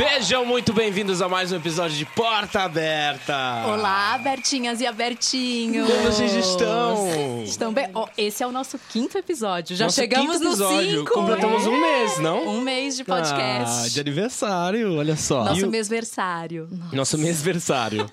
Sejam muito bem-vindos a mais um episódio de Porta Aberta. Olá, Bertinhas e Abertinhos. Como vocês estão? Estão bem? Oh, esse é o nosso quinto episódio. Já Nosso chegamos quinto episódio. no cinco. Completamos um mês, não? Um mês de podcast. Ah, de aniversário, olha só. Nosso o- mêsversário. Nosso mêsversário.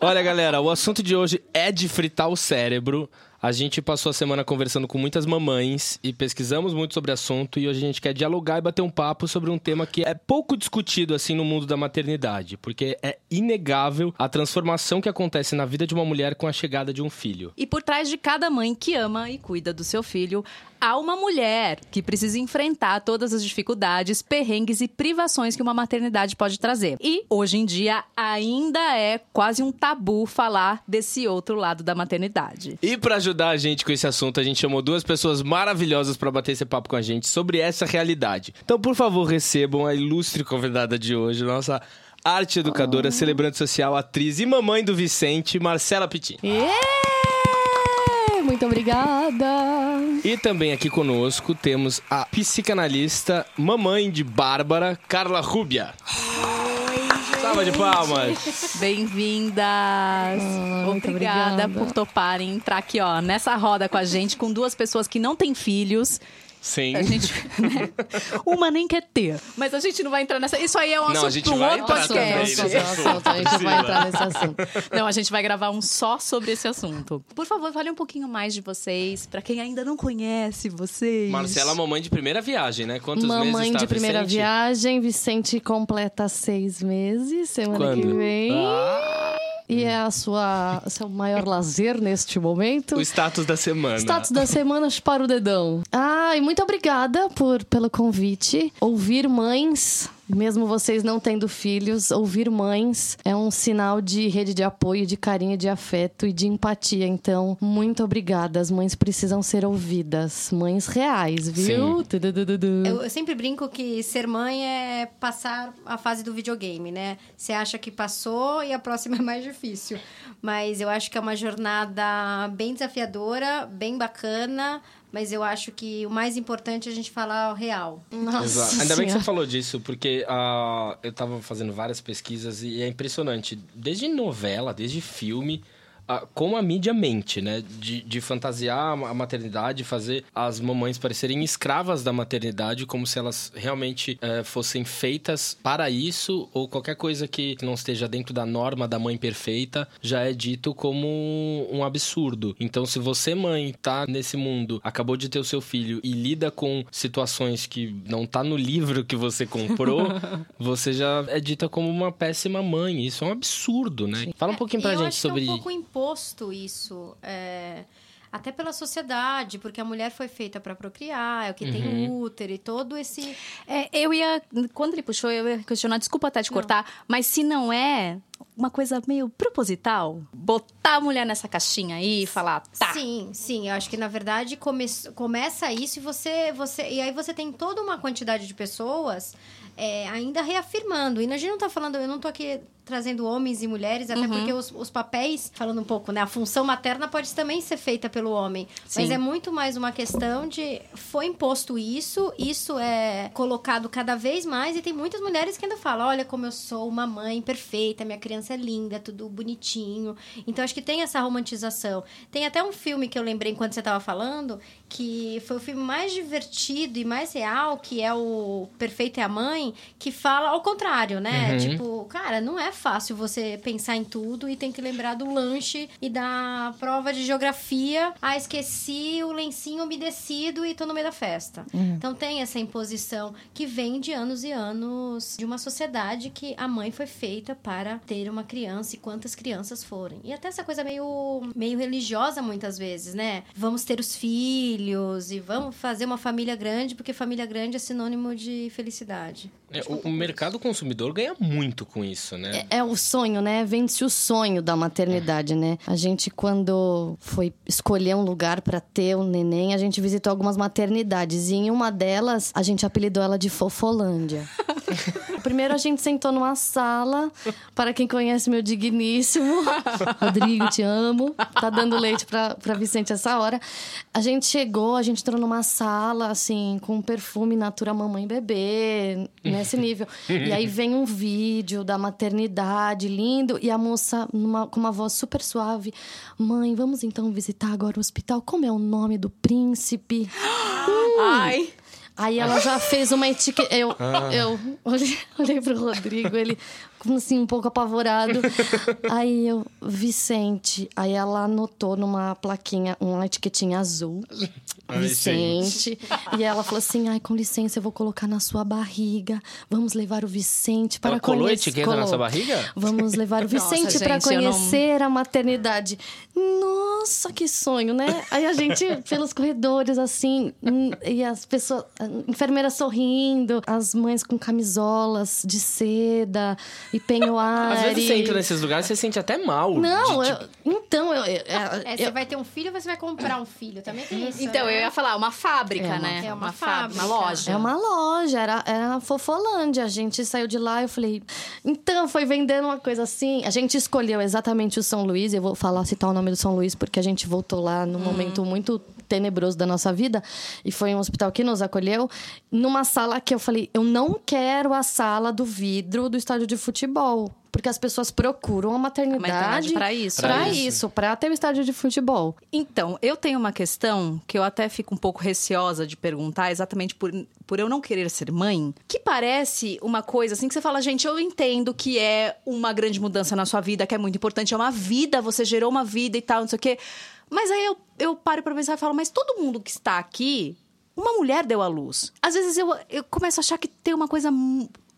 Olha, galera, o assunto de hoje é de fritar o cérebro. A gente passou a semana conversando com muitas mamães e pesquisamos muito sobre o assunto e hoje a gente quer dialogar e bater um papo sobre um tema que é pouco discutido assim no mundo da maternidade, porque é inegável a transformação que acontece na vida de uma mulher com a chegada de um filho. E por trás de cada mãe que ama e cuida do seu filho, há uma mulher que precisa enfrentar todas as dificuldades, perrengues e privações que uma maternidade pode trazer. E hoje em dia ainda é quase um tabu falar desse outro lado da maternidade. E para ajudar a gente com esse assunto, a gente chamou duas pessoas maravilhosas para bater esse papo com a gente sobre essa realidade. Então, por favor, recebam a ilustre convidada de hoje, nossa arte educadora, celebrante social, atriz e mamãe do Vicente, Marcela Pitin. Muito obrigada. E também aqui conosco temos a psicanalista, mamãe de Bárbara, Carla Rubia. Salva de palmas. Bem-vindas! Obrigada obrigada. por toparem entrar aqui, ó, nessa roda com a gente, com duas pessoas que não têm filhos. Sim. A gente. né? Uma nem quer ter. Mas a gente não vai entrar nessa. Isso aí é um Não, a assunto gente para um vai outro entrar também podcast. nesse assunto, a gente vai entrar nesse assunto. Não, a gente vai gravar um só sobre esse assunto. Por favor, fale um pouquinho mais de vocês, pra quem ainda não conhece vocês. Marcela, mamãe de primeira viagem, né? Quantos meses Mamãe tá, de primeira Vicente? viagem, Vicente completa seis meses, semana que Quando? vem. Ah, E é a sua seu maior lazer neste momento. o status da semana. Status da semana, chupar o dedão. Ah, e muito obrigada por, pelo convite. Ouvir mães, mesmo vocês não tendo filhos, ouvir mães é um sinal de rede de apoio, de carinho, de afeto e de empatia. Então, muito obrigada. As mães precisam ser ouvidas. Mães reais, viu? Eu, eu sempre brinco que ser mãe é passar a fase do videogame, né? Você acha que passou e a próxima é mais difícil. Mas eu acho que é uma jornada bem desafiadora, bem bacana. Mas eu acho que o mais importante é a gente falar o real. Nossa Exato. Ainda bem que você falou disso, porque ah, eu tava fazendo várias pesquisas e é impressionante. Desde novela, desde filme, ah, como a mídia mente, né? De, de fantasiar a maternidade, fazer as mamães parecerem escravas da maternidade, como se elas realmente eh, fossem feitas para isso, ou qualquer coisa que não esteja dentro da norma da mãe perfeita, já é dito como um absurdo. Então, se você, mãe, tá nesse mundo, acabou de ter o seu filho e lida com situações que não tá no livro que você comprou, você já é dita como uma péssima mãe. Isso é um absurdo, né? Fala um pouquinho pra eu gente acho sobre. É um pouco imposto isso. é, Até pela sociedade, porque a mulher foi feita para procriar, é o que Uhum. tem útero e todo esse. É, eu ia. Quando ele puxou, eu ia questionar, desculpa até te cortar, mas se não é uma coisa meio proposital, botar a mulher nessa caixinha aí e falar, tá. Sim, sim. Eu acho que na verdade come... começa isso e você, você. E aí você tem toda uma quantidade de pessoas é, ainda reafirmando. E a gente não tá falando, eu não tô aqui trazendo homens e mulheres, até porque os, os papéis, falando um pouco, né? A função materna pode também ser feita pelo homem. Mas Sim. é muito mais uma questão de foi imposto isso, isso é colocado cada vez mais, e tem muitas mulheres que ainda falam: olha como eu sou uma mãe perfeita, minha criança é linda, tudo bonitinho. Então acho que tem essa romantização. Tem até um filme que eu lembrei enquanto você estava falando, que foi o filme mais divertido e mais real, que é o Perfeito é a Mãe, que fala ao contrário, né? Uhum. Tipo, cara, não é fácil você pensar em tudo e tem que lembrar do lanche e da prova de geografia. Ah, esqueci o lencinho umedecido e tô no meio da festa. Então tem essa imposição que vem de anos e anos de uma sociedade que a mãe foi feita para ter uma criança e quantas crianças forem. E até essa coisa meio, meio religiosa muitas vezes, né? Vamos ter os filhos e vamos fazer uma família grande, porque família grande é sinônimo de felicidade. É, o, o mercado consumidor ganha muito com isso, né? É o sonho, né? Vende-se o sonho da maternidade, né? A gente, quando foi escolher um lugar pra ter um neném, a gente visitou algumas maternidades. E em uma delas, a gente apelidou ela de Fofolândia. Primeiro a gente sentou numa sala, para quem conhece meu digníssimo, Rodrigo, te amo. Tá dando leite pra, pra Vicente essa hora. A gente chegou, a gente entrou numa sala, assim, com perfume Natura Mamãe Bebê, nesse nível. E aí vem um vídeo da maternidade, lindo, e a moça numa- com uma voz super suave. Mãe, vamos então visitar agora o hospital. Como é o nome do príncipe? Ai. Aí ela já fez uma etiqueta. Eu, eu olhei, olhei pro Rodrigo, ele assim, um pouco apavorado. Aí eu, Vicente. Aí ela anotou numa plaquinha, uma etiquetinha azul. Ai, Vicente. E ela falou assim: ai, com licença, eu vou colocar na sua barriga. Vamos levar o Vicente para Ela colou a conhecer. etiqueta na sua barriga? Vamos levar o Vicente para gente, eu não- conhecer a maternidade. Nossa, que sonho, né? Aí a gente, pelos corredores, assim, hum, e as pessoas, a enfermeira sorrindo, as mães com camisolas de seda e penhoar. Às vezes você entra nesses lugares, você sente até mal. Não, de, eu- então, eu, eu- É, você eu- vai ter um filho ou você vai comprar um filho? Também tem isso. Então, né? eu ia falar, uma fábrica, É uma- né? É uma fábrica, fábrica. uma loja. É uma loja, era, era a Fofolândia. A gente saiu de lá e eu falei. Então, foi vendendo uma coisa assim. A gente escolheu exatamente o São Luís. Eu vou falar, citar o nome do São Luís, porque a gente voltou lá num momento muito tenebroso da nossa vida. E foi um hospital que nos acolheu. Numa sala que eu falei: eu não quero a sala do vidro do estádio de futebol. Porque as pessoas procuram a maternidade, pra isso. Pra Pra isso, pra ter o estádio de futebol. Então, eu tenho uma questão que eu até fico um pouco receosa de perguntar, exatamente por, por eu não querer ser mãe, que parece uma coisa assim que você fala, gente, eu entendo que é uma grande mudança na sua vida, que é muito importante, é uma vida, você gerou uma vida e tal, não sei o quê. Mas aí eu, eu paro pra pensar e falo, mas todo mundo que está aqui, uma mulher deu à luz. Às vezes eu, eu começo a achar que tem uma coisa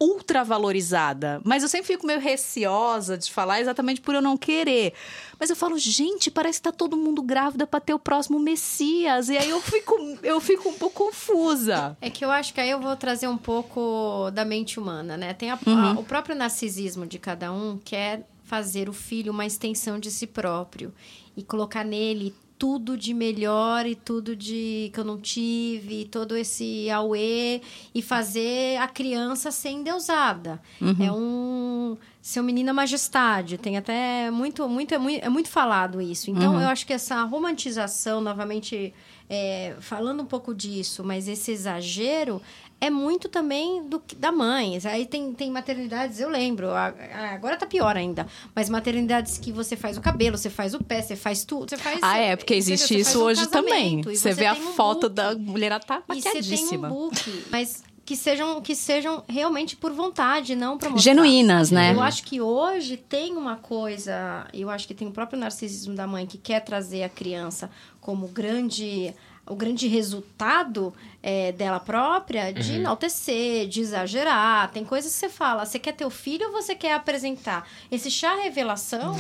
ultra valorizada, mas eu sempre fico meio receosa de falar exatamente por eu não querer. Mas eu falo, gente, parece que tá todo mundo grávida pra ter o próximo Messias. E aí eu fico, eu fico um pouco confusa. É que eu acho que aí eu vou trazer um pouco da mente humana, né? Tem a- Uhum. a- o próprio narcisismo de cada um quer fazer o filho uma extensão de si próprio e colocar nele tudo de melhor e tudo de que eu não tive, todo esse auê e fazer a criança ser endeusada. É um seu menina majestade, tem até muito muito é muito, é muito falado isso. Então eu acho que essa romantização novamente é, falando um pouco disso, mas esse exagero é muito também do da mãe. Aí tem, tem maternidades, eu lembro, agora tá pior ainda, mas maternidades que você faz o cabelo, você faz o pé, você faz tudo, você faz... Ah, é, porque existe isso um hoje também. Você vê a um foto book, da mulher, ela tá E você tem um maquiadíssima. book, mas que sejam, que sejam realmente por vontade, não mostrar. Genuínas, né? Eu acho que hoje tem uma coisa, eu acho que tem o próprio narcisismo da mãe que quer trazer a criança como grande o grande resultado é, dela própria de enaltecer, de exagerar. Tem coisas que você fala, você quer ter o filho ou você quer apresentar? Esse chá revelação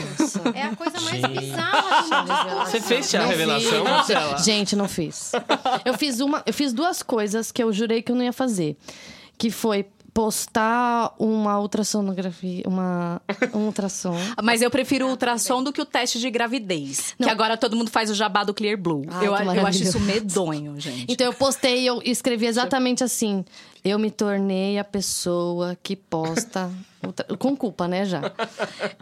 é a coisa mais Gente. bizarra do mundo. Você fez a Não revelação, Marcela? Gente, não fiz. Eu fiz uma, eu fiz duas coisas que eu jurei que eu não ia fazer, que foi postar uma ultrassonografia, uma um ultrassom. Mas eu prefiro o ultrassom do que o teste de gravidez. Que agora todo mundo faz o jabá do Clear Blue. Ai, eu, eu acho isso medonho, gente. Então eu postei e eu escrevi exatamente assim: eu me tornei a pessoa que posta com culpa, né, já.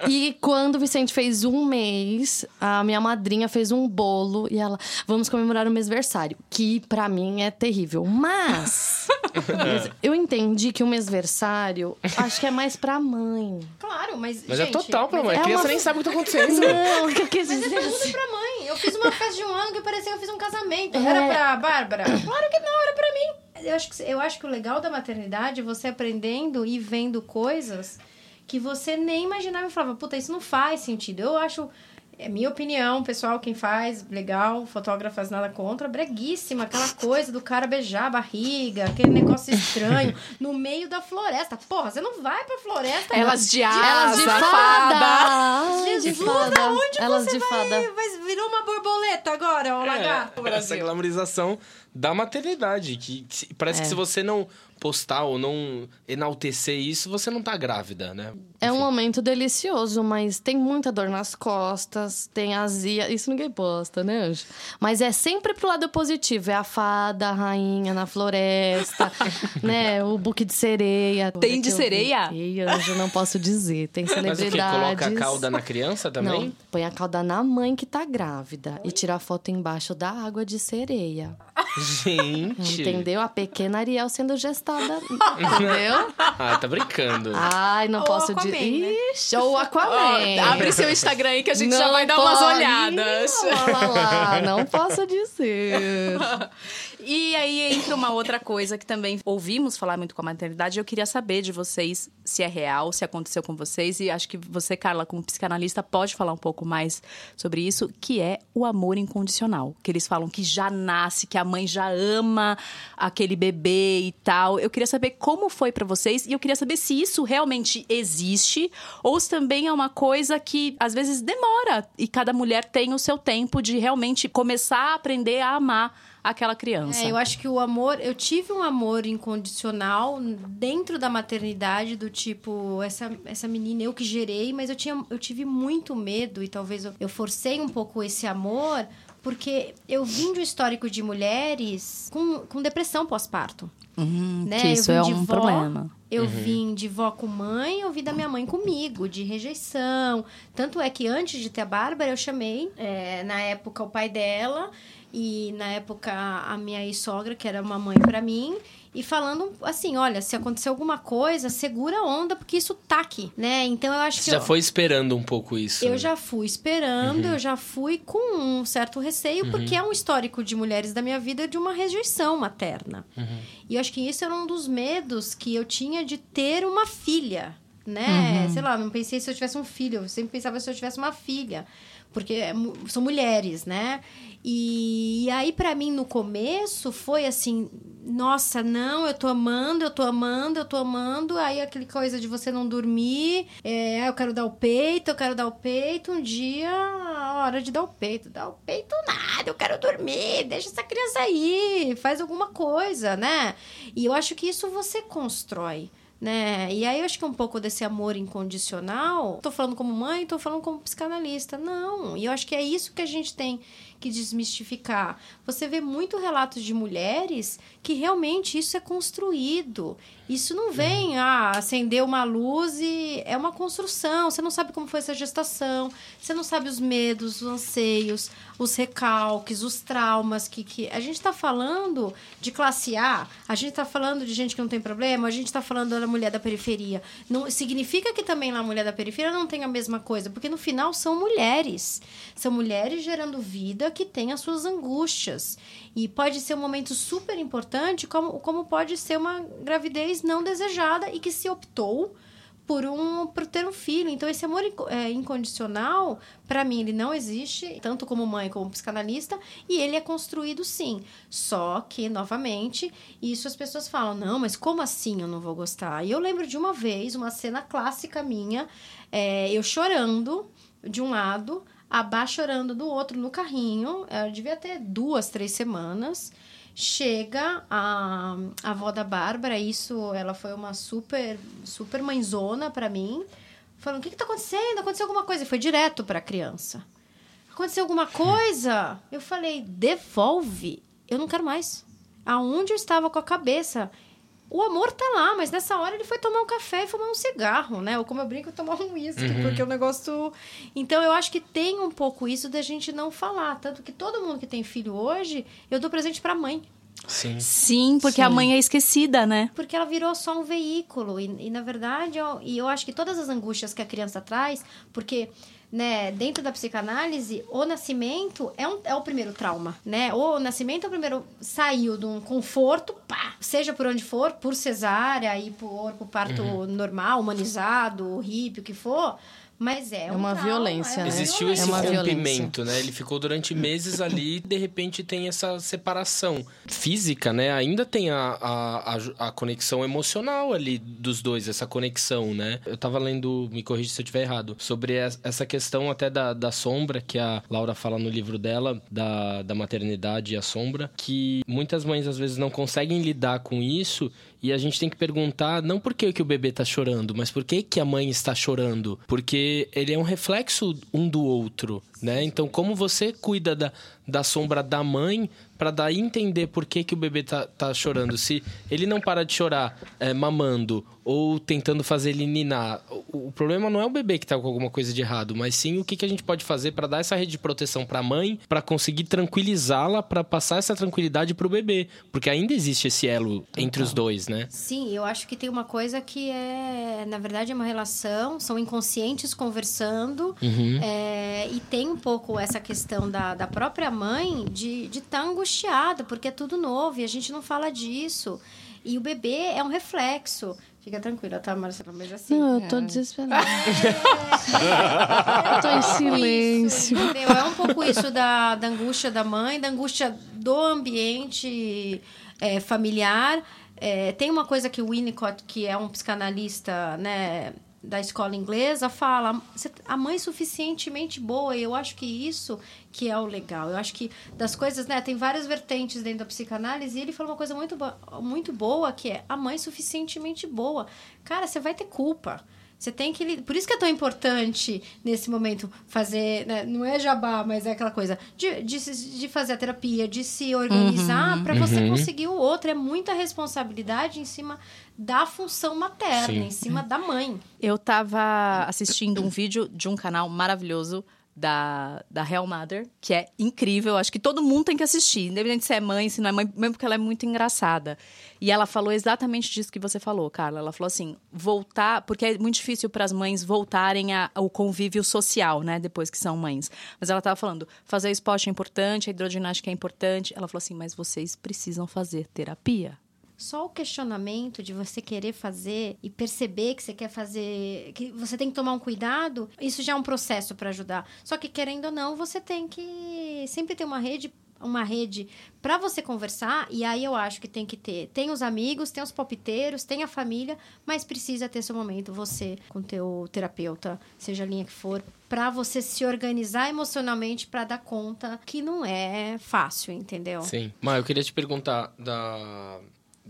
E quando o Vicente fez um mês, a minha madrinha fez um bolo e ela, vamos comemorar o mêsversário, que pra mim é terrível. Mas eu entendi que o mêsversário acho que é mais pra mãe. Claro, mas. Mas gente, é total pra mãe. é A criança uma- nem sabe o que tá acontecendo. Não, o que eu quis Mas é tudo assim. pra mãe. Eu fiz uma festa de um ano que parecia que eu fiz um casamento. É. Era pra Bárbara? Claro que não, era pra mim. Eu acho, que, eu acho que o legal da maternidade é você aprendendo e vendo coisas que você nem imaginava e falava, puta, isso não faz sentido. Eu acho. É minha opinião, pessoal, quem faz, legal, fotógrafas nada contra, breguíssima, aquela coisa do cara beijar a barriga, aquele negócio estranho, no meio da floresta. Porra, você não vai pra floresta. Elas de asa, Elas de fada. fada! Ai, de Jesus, fada. aonde Elas você de fada. vai, vai- Virou uma borboleta agora, ó, lagarto. É, essa glamorização da maternidade. Que, que parece que se você não postar ou não enaltecer isso, você não tá grávida, né? É um momento delicioso, mas tem muita dor nas costas, tem azia. Isso ninguém posta, né, Anjo? Mas é sempre pro lado positivo. É a fada, a rainha na floresta, né? O buque de sereia. Tem de vi. sereia? Ei, Anjo, não posso dizer. Tem Mas o que? celebridades. Coloca a cauda na criança também? Não, põe a cauda na mãe que tá grávida e tira a foto embaixo da água de sereia. Gente. Entendeu? A pequena Ariel sendo gestada. Entendeu? Ah, tá brincando. Ai, não Ou posso dizer. né? Ixi, ou Aquaman. Ó, abre seu Instagram aí que a gente Não já vai dar umas pode. olhadas. Ih, lá, lá, lá, não posso dizer. E aí entra uma outra coisa que também ouvimos falar muito com a maternidade. Eu queria saber de vocês se é real, se aconteceu com vocês. E acho que você, Carla, como psicanalista, pode falar um pouco mais sobre isso, que é o amor incondicional. Que eles falam que já nasce, que a mãe já ama aquele bebê e tal. Eu queria saber como foi pra vocês e eu queria saber se isso realmente existe ou se também é uma coisa que às vezes demora e cada mulher tem o seu tempo de realmente começar a aprender a amar aquela criança. É, eu acho que o amor, eu tive um amor incondicional dentro da maternidade, do tipo, essa, essa menina eu que gerei, mas eu, tinha, eu tive muito medo e talvez eu, eu forcei um pouco esse amor, porque eu vim de um histórico de mulheres com, com depressão pós-parto. Uhum, né? que Eu isso vim é de um vó, problema. Eu vim de vó com mãe, eu vim da minha mãe comigo, de rejeição. Tanto é que antes de ter a Bárbara, eu chamei, é, na época, o pai dela e na época a minha ex-sogra, que era uma mãe para mim, e falando assim: olha, se acontecer alguma coisa, segura a onda, porque isso tá aqui, né? Então eu acho Você que. já eu- foi esperando um pouco isso. eu né? já fui esperando, eu já fui com um certo receio, porque é um histórico de mulheres da minha vida de uma rejeição materna. E eu acho que isso era um dos medos que eu tinha de ter uma filha, né? Sei lá, não pensei se eu tivesse um filho, eu sempre pensava se eu tivesse uma filha, porque é são mulheres, né? E, e aí, pra mim, no começo, foi assim: nossa, não, eu tô amando, eu tô amando, eu tô amando. Aí, aquele coisa de você não dormir, é, ah, eu quero dar o peito, eu quero dar o peito. Um dia, a hora de dar o peito. Dar o peito nada, eu quero dormir, deixa essa criança aí, faz alguma coisa, né? E eu acho que isso você constrói. Né? E aí eu acho que um pouco desse amor incondicional, tô falando como mãe, tô falando como psicanalista. Não, e eu acho que é isso que a gente tem que desmistificar. Você vê muito relatos de mulheres que realmente isso é construído. Isso não vem a acender uma luz e é uma construção. Você não sabe como foi essa gestação, você não sabe os medos, os anseios, os recalques, os traumas que, que... a gente está falando de classe A, a gente está falando de gente que não tem problema, a gente está falando da mulher da periferia. Não significa que também lá a mulher da periferia não tem a mesma coisa, porque no final são mulheres. São mulheres gerando vida que têm as suas angústias. E pode ser um momento super importante, como, como pode ser uma gravidez não desejada e que se optou por um por ter um filho. Então esse amor é, incondicional, para mim ele não existe, tanto como mãe como psicanalista, e ele é construído sim. Só que novamente, isso as pessoas falam: "Não, mas como assim eu não vou gostar?". E eu lembro de uma vez, uma cena clássica minha, é, eu chorando de um lado, a chorando do outro no carrinho. Ela devia ter duas, três semanas. Chega a, a avó da Bárbara, isso, ela foi uma super, super mãezona pra mim. Falando, o que que tá acontecendo? Aconteceu alguma coisa? E foi direto pra criança. Aconteceu alguma coisa? Eu falei, devolve. Eu não quero mais. Aonde eu estava com a cabeça? O amor tá lá, mas nessa hora ele foi tomar um café e fumar um cigarro, né? Ou como eu brinco, tomar um uísque, porque o negócio. Então eu acho que tem um pouco isso da gente não falar. Tanto que todo mundo que tem filho hoje, eu dou presente pra mãe. Sim. Sim, porque a Sim. mãe é esquecida, né? Porque ela virou só um veículo. E, e, na verdade, eu, e eu acho que todas as angústias que a criança traz, porque, né, dentro da psicanálise, o nascimento é, um, é o primeiro trauma, né? O nascimento é o primeiro. Saiu de um conforto, pá, seja por onde for, por cesárea e por, por parto normal, humanizado, hippie, o que for. Mas é, É um uma trauma, violência, é né? Existiu É esse rompimento, né? Ele ficou durante meses ali e de repente tem essa separação física, né? Ainda tem a, a, a, conexão emocional ali dos dois, essa conexão, né? Eu tava lendo, me corrija se eu estiver errado, sobre es- essa questão até da, da sombra, que a Laura fala no livro dela, da, da maternidade e a sombra, que muitas mães às vezes não conseguem lidar com isso E a gente tem que perguntar não por que, que o bebê está chorando, mas por que, que a mãe está chorando. Porque ele é um reflexo um do outro, né? Então, como você cuida da, da sombra da mãe para daí entender por que, que o bebê tá, tá chorando. Se ele não para de chorar é, mamando ou tentando fazer ele ninar, o, o, problema não é o bebê que tá com alguma coisa de errado, mas sim o que, que a gente pode fazer para dar essa rede de proteção para a mãe, para conseguir tranquilizá-la, para passar essa tranquilidade para o bebê, porque ainda existe esse elo entre os dois, né? Sim, eu acho que tem uma coisa que é, na verdade, é uma relação, são inconscientes conversando, uhum. é, e tem um pouco essa questão da, da própria mãe de estar tá angustiada, porque é tudo novo e a gente não fala disso. E o bebê é um reflexo. Fica tranquila, tá, Marcela? Mas assim. Não, eu tô é... desesperada. É, eu tô em silêncio. Isso, é um pouco isso da, da angústia da mãe, da angústia do ambiente é, familiar. É, tem uma coisa que o Winnicott, que é um psicanalista, né? Da escola inglesa fala a mãe suficientemente boa e eu acho que isso que é o legal. Eu acho que das coisas né tem várias vertentes dentro da psicanálise e ele falou uma coisa muito muito boa que é a mãe suficientemente boa. Cara você vai ter culpa você tem que. Por isso que é tão importante nesse momento fazer. Né? Não é jabá, mas é aquela coisa de, de, de fazer a terapia, de se organizar uhum, para você uhum. conseguir o outro. É muita responsabilidade em cima da função materna, Sim. em cima da mãe. Eu tava assistindo um vídeo de um canal maravilhoso da, da Real Mother, que é incrível. Acho que todo mundo tem que assistir, independente se é mãe, se não é mãe, mesmo porque ela é muito engraçada. E ela falou exatamente disso que você falou, Carla. Ela falou assim: voltar, porque é muito difícil para as mães voltarem a, ao convívio social, né, depois que são mães. Mas ela estava falando: fazer esporte é importante, a hidroginástica é importante. Ela falou assim: mas vocês precisam fazer terapia. Só o questionamento de você querer fazer e perceber que você quer fazer, que você tem que tomar um cuidado, isso já é um processo para ajudar. Só que querendo ou não, você tem que sempre ter uma rede uma rede para você conversar e aí eu acho que tem que ter. Tem os amigos tem os palpiteiros tem a família mas precisa ter seu momento você com teu terapeuta seja a linha que for para você se organizar emocionalmente para dar conta que não é fácil entendeu? Sim. Mas eu queria te perguntar da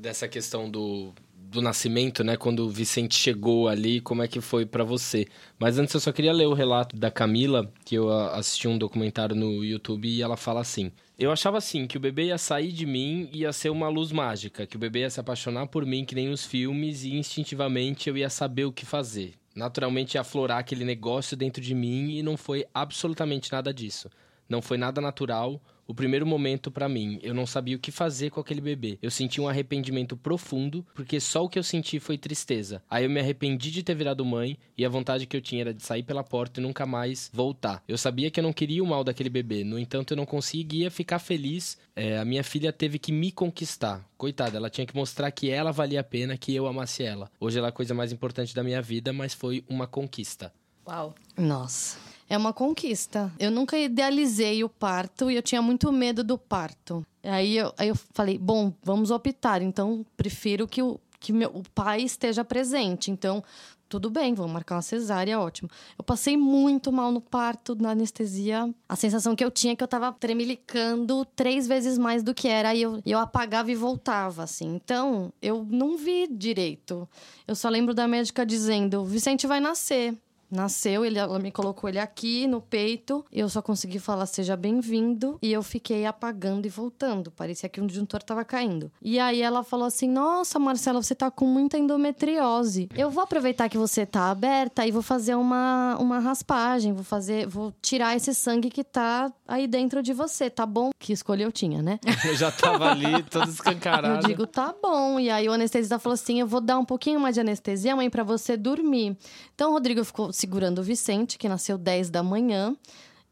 dessa questão do, do nascimento, né? Quando o Vicente chegou ali, como é que foi para você? Mas antes eu só queria ler o relato da Camila, que eu assisti um documentário no YouTube e ela fala assim: Eu achava assim que o bebê ia sair de mim e ia ser uma luz mágica, que o bebê ia se apaixonar por mim que nem nos filmes e instintivamente eu ia saber o que fazer. Naturalmente ia aflorar aquele negócio dentro de mim e não foi absolutamente nada disso. Não foi nada natural, o primeiro momento para mim. Eu não sabia o que fazer com aquele bebê. Eu senti um arrependimento profundo, porque só o que eu senti foi tristeza. Aí eu me arrependi de ter virado mãe e a vontade que eu tinha era de sair pela porta e nunca mais voltar. Eu sabia que eu não queria o mal daquele bebê, no entanto eu não conseguia ficar feliz. É, a minha filha teve que me conquistar. Coitada, ela tinha que mostrar que ela valia a pena, que eu amasse ela. Hoje ela é a coisa mais importante da minha vida, mas foi uma conquista. Uau. Nossa. É uma conquista. Eu nunca idealizei o parto e eu tinha muito medo do parto. Aí eu, aí eu falei, bom, vamos optar. Então, prefiro que o, que meu, o pai esteja presente. Então, tudo bem, vamos marcar uma cesárea, ótimo. Eu passei muito mal no parto, na anestesia. A sensação que eu tinha é que eu tava tremelicando três vezes mais do que era. Aí eu, eu apagava e voltava, assim. Então, eu não vi direito. Eu só lembro da médica dizendo: Vicente vai nascer nasceu, ele, ela me colocou ele aqui no peito. Eu só consegui falar seja bem-vindo e eu fiquei apagando e voltando. Parecia que um disjuntor tava caindo. E aí ela falou assim: "Nossa, Marcela, você tá com muita endometriose. Eu vou aproveitar que você tá aberta e vou fazer uma uma raspagem, vou fazer, vou tirar esse sangue que tá aí dentro de você, tá bom? Que escolha eu tinha, né? eu já tava ali, todo escancarado. Eu digo: "Tá bom". E aí o anestesista falou assim: "Eu vou dar um pouquinho mais de anestesia, mãe, para você dormir". Então o Rodrigo ficou segurando o Vicente, que nasceu 10 da manhã.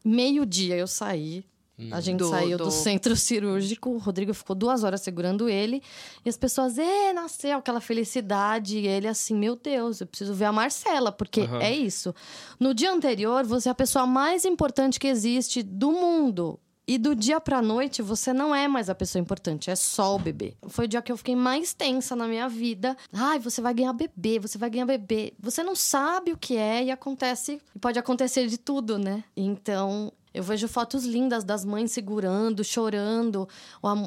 Meio-dia eu saí. A hum. gente do, saiu do... do... centro cirúrgico, o Rodrigo ficou duas horas segurando ele. E as pessoas, é, nasceu aquela felicidade. E ele assim, meu Deus, eu preciso ver a Marcela, porque uhum. é isso. No dia anterior, você é a pessoa mais importante que existe do mundo. E do dia pra noite, você não é mais a pessoa importante, é só o bebê. Foi o dia que eu fiquei mais tensa na minha vida. Ai, você vai ganhar bebê, você vai ganhar bebê. Você não sabe o que é e acontece, pode acontecer de tudo, né? Então, eu vejo fotos lindas das mães segurando, chorando.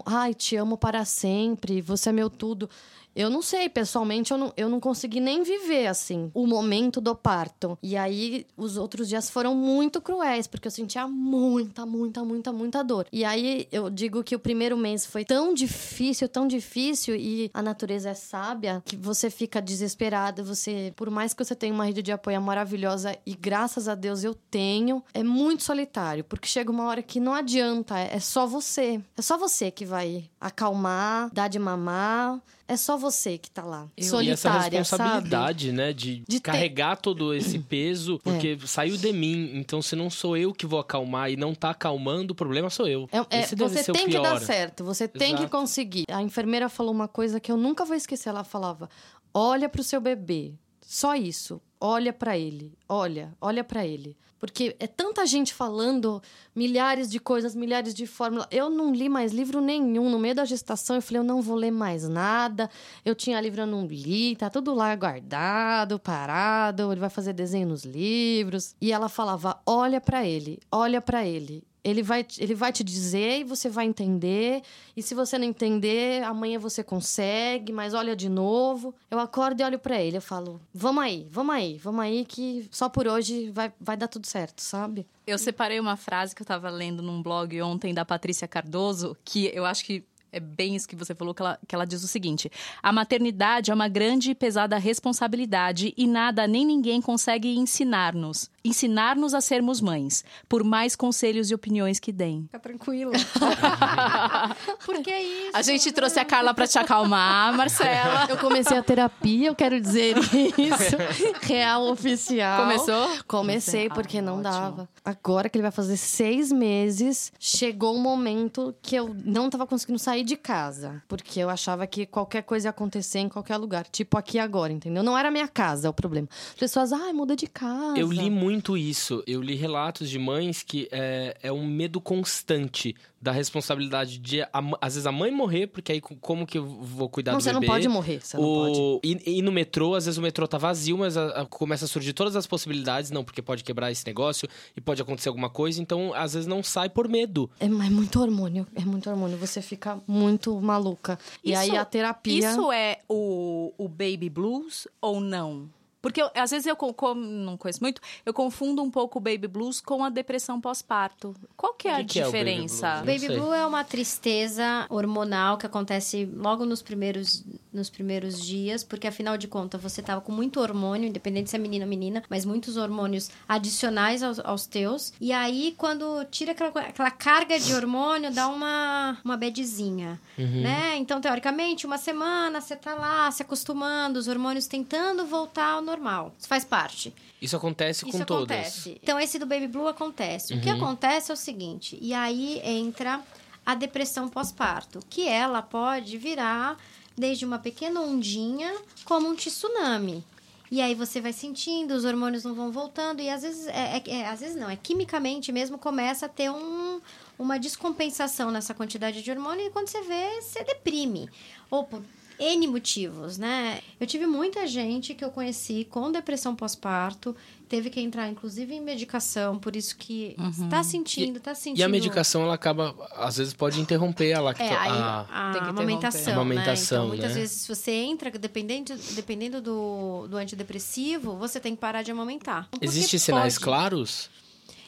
Ai, te amo para sempre, você é meu tudo. Eu não sei, pessoalmente, eu não, eu não consegui nem viver, assim, o momento do parto. E aí, os outros dias foram muito cruéis, porque eu sentia muita, muita, muita, muita dor. E aí, eu digo que o primeiro mês foi tão difícil, tão difícil, e a natureza é sábia, que você fica desesperada. Você, por mais que você tenha uma rede de apoio maravilhosa, e graças a Deus eu tenho, é muito solitário, porque chega uma hora que não adianta, é só você. É só você que vai acalmar, dar de mamar. É só você que tá lá. e essa solitária, responsabilidade, sabe? né? De, De ter- carregar todo esse peso, porque saiu de mim. Então, se não sou eu que vou acalmar e não tá acalmando, o problema sou eu. É, é, você tem que dar certo, você tem que Exato. conseguir. A enfermeira falou uma coisa que eu nunca vou esquecer. Ela falava: olha pro seu bebê. Só isso. Olha pra ele. Olha, olha pra ele. Porque é tanta gente falando milhares de coisas, milhares de fórmulas. Eu não li mais livro nenhum. No meio da gestação, eu falei, eu não vou ler mais nada. Eu tinha livro, eu não li. Tá tudo lá guardado, parado. Ele vai fazer desenho nos livros. E ela falava, olha pra ele, olha pra ele. Ele vai, ele vai te dizer e você vai entender. E se você não entender, amanhã você consegue, mas olha de novo. Eu acordo e olho pra ele. Eu falo: vamos aí, vamos aí, vamos aí, que só por hoje vai, vai dar tudo certo, sabe? Eu separei uma frase que eu tava lendo num blog ontem da Patrícia Cardoso, que eu acho que é bem isso que você falou, que ela, que ela diz o seguinte: a maternidade é uma grande e pesada responsabilidade e nada nem ninguém consegue ensinar-nos. Ensinar-nos a sermos mães, por mais conselhos e opiniões que deem. Fica tranquila. Porque é isso. A gente trouxe a Carla pra te acalmar, Marcela. Eu comecei a terapia, eu quero dizer isso. Real oficial. Começou? Comecei, Ah, porque não ótimo. dava. Agora que ele vai fazer seis meses, chegou um momento que eu não tava conseguindo sair de casa. Porque eu achava que qualquer coisa ia acontecer em qualquer lugar. Tipo aqui agora, entendeu? Não era minha casa o problema. As pessoas, ai, muda de casa. Eu li muito isso. Eu li relatos de mães que é, é um medo constante da responsabilidade de, a às vezes, a mãe morrer, porque aí co- como que eu vou cuidar Não, do você não bebê? pode morrer. Você não pode. o... E, e no metrô, às vezes o metrô tá vazio, mas a- a- começa a surgir todas as possibilidades. Não, porque pode quebrar esse negócio e pode acontecer alguma coisa. Então, às vezes, não sai por medo. É, é muito hormônio, é muito hormônio. Você fica muito maluca. e Isso- aí a terapia. Isso é o, o baby blues ou não? Porque eu- às vezes eu, co- como não conheço muito, eu confundo um pouco o baby blues com a depressão pós-parto. Qual que é a que que é o baby diferença? blues? Baby. Blue é uma tristeza hormonal que acontece logo nos primeiros, nos primeiros dias, porque afinal de contas você tava com muito hormônio, independente se é menino ou menina, mas muitos hormônios adicionais aos, aos teus. E aí, quando tira aquela, aquela carga de hormônio, dá uma, uma bedzinha, né? Então, teoricamente, uma semana você tá lá se acostumando, os hormônios tentando voltar ao normal. Isso faz parte. Isso acontece com Isso todas. acontece. Então, esse do Baby Blue acontece. O que acontece é o seguinte, e aí entra a depressão pós-parto, que ela pode virar desde uma pequena ondinha como um tsunami. E aí você vai sentindo, os hormônios não vão voltando, e às vezes, é, é- é- às vezes não, é quimicamente mesmo começa a ter um, uma descompensação nessa quantidade de hormônio, e quando você vê, você deprime. Ou por N motivos, né? Eu tive muita gente que eu conheci com depressão pós-parto, teve que entrar inclusive em medicação, por isso que tá sentindo, tá sentindo. E a medicação, ela acaba, às vezes, pode interromper a lacto... É, aí a- a, Tem que amamentação. A amamentação, né? Então, muitas né? vezes, se você entra, dependendo, dependendo do, do antidepressivo, você tem que parar de amamentar. Existem sinais pode. claros?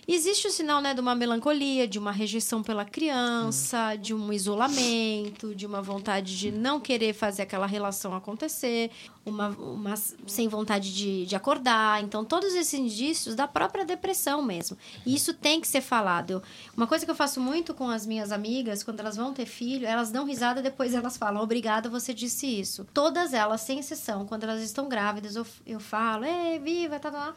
Existe o sinal, né, de uma melancolia, de uma rejeição pela criança, de um isolamento, de uma vontade de não querer fazer aquela relação acontecer, uma, uma sem vontade de, de acordar. Então, todos esses indícios da própria depressão mesmo. E isso tem que ser falado. Uma coisa que eu faço muito com as minhas amigas, quando elas vão ter filho, elas dão risada, depois elas falam, obrigada, você disse isso. Todas elas, sem exceção, quando elas estão grávidas, eu, eu falo, ei, viva, tá, tá.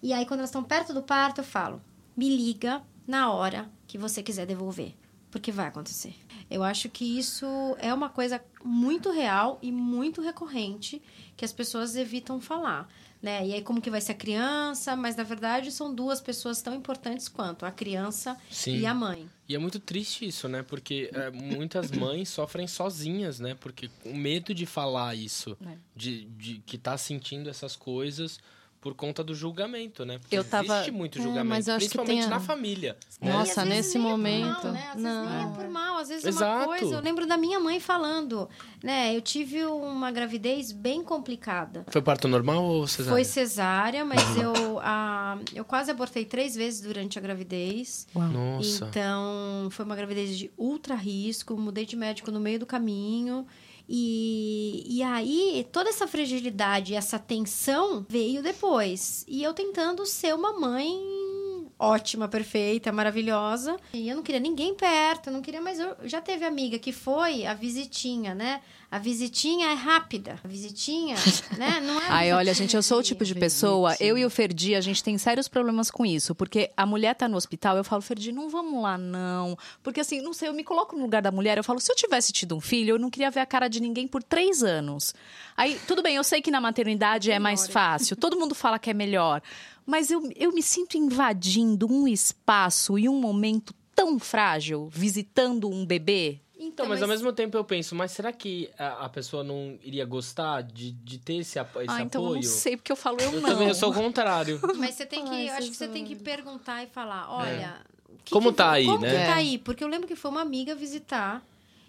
E aí, quando elas estão perto do parto, eu falo, me liga na hora que você quiser devolver. Porque vai acontecer. Eu acho que isso é uma coisa muito real e muito recorrente que as pessoas evitam falar. Né? E aí, como que vai ser a criança? Mas, na verdade, são duas pessoas tão importantes quanto a criança Sim. e a mãe. E é muito triste isso, né? Porque é, muitas mães sofrem sozinhas, né? Porque com medo de falar isso, É. de, de que tá sentindo essas coisas, por conta do julgamento, né? Porque Eu tava- Existe muito É, julgamento, mas eu acho que principalmente tem a- na família. Né? Nossa, vezes nesse momento, mal, né? Às vezes não. nem é por mal, às vezes é Exato. uma coisa. Eu lembro da minha mãe falando, né? Eu tive uma gravidez bem complicada. Foi parto normal ou cesárea? Foi cesárea, mas eu, a, eu quase abortei três vezes durante a gravidez. Nossa. Então, foi uma gravidez de ultra risco, mudei de médico no meio do caminho. E, e aí, toda essa fragilidade, essa tensão veio depois. E eu tentando ser uma mãe ótima, perfeita, maravilhosa. E eu não queria ninguém perto, eu não queria mais. Eu já teve amiga que foi a visitinha, né? A visitinha é rápida. A visitinha, né? Não é. Ai, olha, gente, eu sou o tipo de pessoa, eu e o Ferdi, a gente tem sérios problemas com isso. Porque a mulher tá no hospital, eu falo, Ferdi, não vamos lá, não. Porque assim, não sei, eu me coloco no lugar da mulher, eu falo, se eu tivesse tido um filho, eu não queria ver a cara de ninguém por três anos. Aí, tudo bem, eu sei que na maternidade é mais fácil, todo mundo fala que é melhor. Mas eu, eu me sinto invadindo um espaço e um momento tão frágil, visitando um bebê. Então, mas, ao mesmo tempo eu penso, mas será que a, a pessoa não iria gostar de, de ter esse, apo esse ah, então apoio? eu não sei, porque eu falo, eu, Eu não. também eu sou o contrário. Mas você tem que. Ai, eu acho que você tem que perguntar e falar: olha. o que Como que- tá aí, como né? que tá É. aí? Porque eu lembro que foi uma amiga visitar.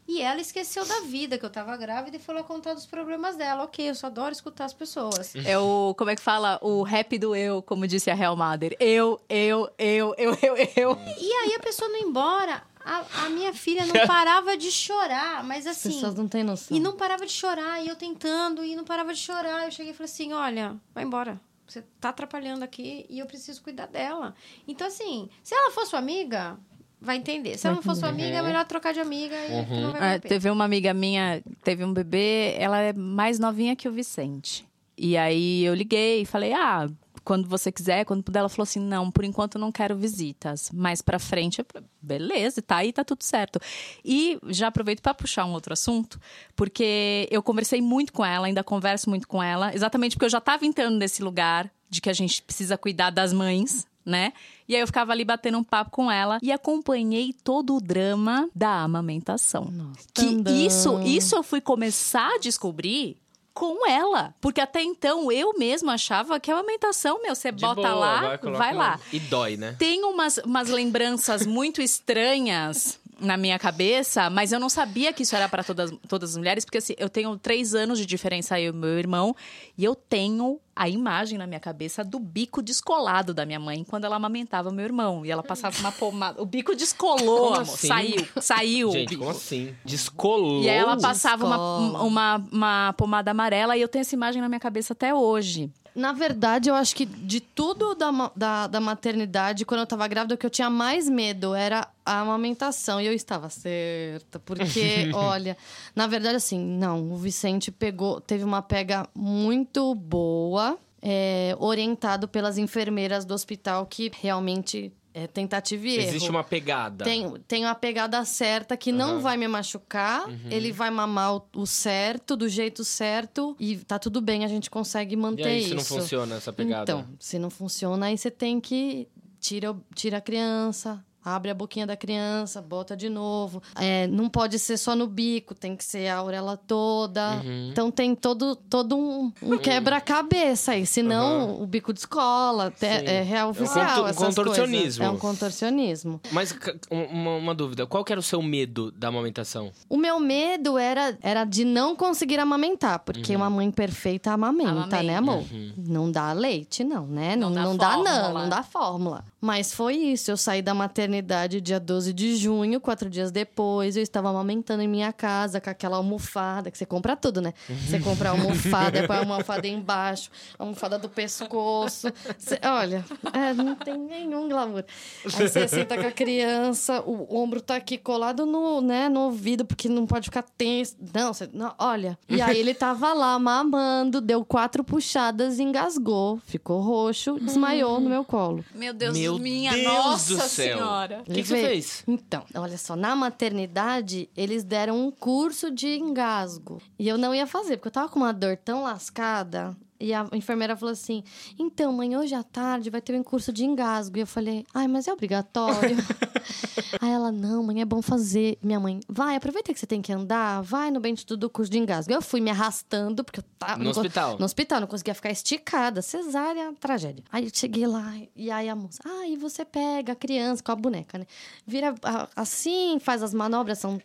E ela esqueceu da vida, que eu tava grávida, e foi lá contar dos problemas dela. Ok, eu só adoro escutar as pessoas. É o, como é que fala? O rap do eu, como disse a Real Mother. Eu, eu, eu, eu, eu, eu. E aí a pessoa não embora. A, a minha filha não parava de chorar, mas As assim. pessoas não têm noção. E não parava de chorar, e eu tentando, e não parava de chorar. Eu cheguei e falei assim: olha, vai embora. Você tá atrapalhando aqui e eu preciso cuidar dela. Então, assim, se ela for sua amiga, vai entender. Se ela não for sua amiga, é melhor trocar de amiga e Uhum. não vai Ah, teve uma amiga minha, teve um bebê, ela é mais novinha que o Vicente. E aí eu liguei e falei, ah, quando você quiser, quando puder. Ela falou assim, não, por enquanto eu não quero visitas. Mais pra frente, eu falei, beleza, tá aí, tá tudo certo. E já aproveito pra puxar um outro assunto, porque eu conversei muito com ela, ainda converso muito com ela, exatamente porque eu já tava entrando nesse lugar de que a gente precisa cuidar das mães, né? E aí eu ficava ali batendo um papo com ela e acompanhei todo o drama da amamentação. Nossa. Que isso, isso eu fui começar a descobrir com ela. Porque até então eu mesma achava que a amamentação, meu, você De bota boa, lá, vai, coloca lá. E dói, né? Tem umas, umas lembranças muito estranhas na minha cabeça, mas eu não sabia que isso era para todas, todas as mulheres, porque assim, eu tenho três anos de diferença eu e meu irmão, e eu tenho a imagem na minha cabeça do bico descolado da minha mãe quando ela amamentava meu irmão. E ela passava uma pomada. O bico descolou, Como amor. assim? Saiu, saiu. o Gente, como assim? Descolou. E aí ela passava uma, uma, uma pomada amarela e eu tenho essa imagem na minha cabeça até hoje. Na verdade, eu acho que de tudo da, da, da maternidade, quando eu tava grávida, o que eu tinha mais medo era a amamentação. E eu estava certa. Porque, olha, na verdade, assim, não, o Vicente pegou, teve uma pega muito boa, é, orientado pelas enfermeiras do hospital, que realmente é tentativa e erro. Existe uma pegada. Tem, tem uma pegada certa que não Aham. vai me machucar. Ele vai mamar o, o certo, do jeito certo. E tá tudo bem, a gente consegue E manter aí, se isso. não funciona essa pegada? Então, se não funciona, aí você tem que tira, tira a criança, abre a boquinha da criança, bota de novo. É, não pode ser só no bico, tem que ser a orelha toda. Uhum. Então tem todo, todo um, um quebra-cabeça aí. Senão o bico descola. É real É um oficial. contor- um contorcionismo. coisas. É um contorcionismo. Mas um- uma, uma dúvida, qual que era o seu medo da amamentação? O meu medo era, era de não conseguir amamentar, porque Uhum. uma mãe perfeita amamenta, Amamenta. né, amor? Não dá leite, não, né? Não, Não dá não dá, não, não dá fórmula. Mas foi isso. Eu saí da maternidade dia 12 de junho, quatro dias depois, eu estava amamentando em minha casa com aquela almofada, que você compra tudo, né? Você compra a almofada, põe a almofada embaixo, a almofada do pescoço. Você- olha, é, não tem nenhum glamour. Aí você senta com a criança, o ombro tá aqui colado no, né, no ouvido, porque não pode ficar tenso. Não, você, não, olha. E aí ele tava lá mamando, deu quatro puxadas, engasgou, ficou roxo, desmaiou no meu colo. Meu Deus, Meu minha Deus nossa do céu. senhora. O que, que você fez? Então, olha só, na maternidade, eles deram um curso de engasgo. E eu não ia fazer, porque eu tava com uma dor tão lascada. E a enfermeira falou assim: Então, mãe, hoje à tarde vai ter um curso de engasgo. E eu falei: Ai, mas é obrigatório. Aí ela: Não, mãe, é bom fazer. Minha mãe: Vai, aproveita que você tem que andar, vai no bem do curso de engasgo. Eu fui me arrastando, porque eu tava. No hospital. No hospital, não conseguia ficar esticada. Cesárea, tragédia. Aí eu cheguei lá, e aí a moça: Ah, e você pega a criança com a boneca, né? Vira assim, faz as manobras, são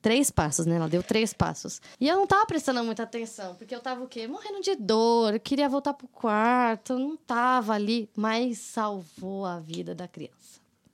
três passos, né? Ela deu três passos. E eu não tava prestando muita atenção, porque eu tava o quê? Morrendo de dor, eu queria voltar pro quarto, não tava ali, mas salvou a vida da criança.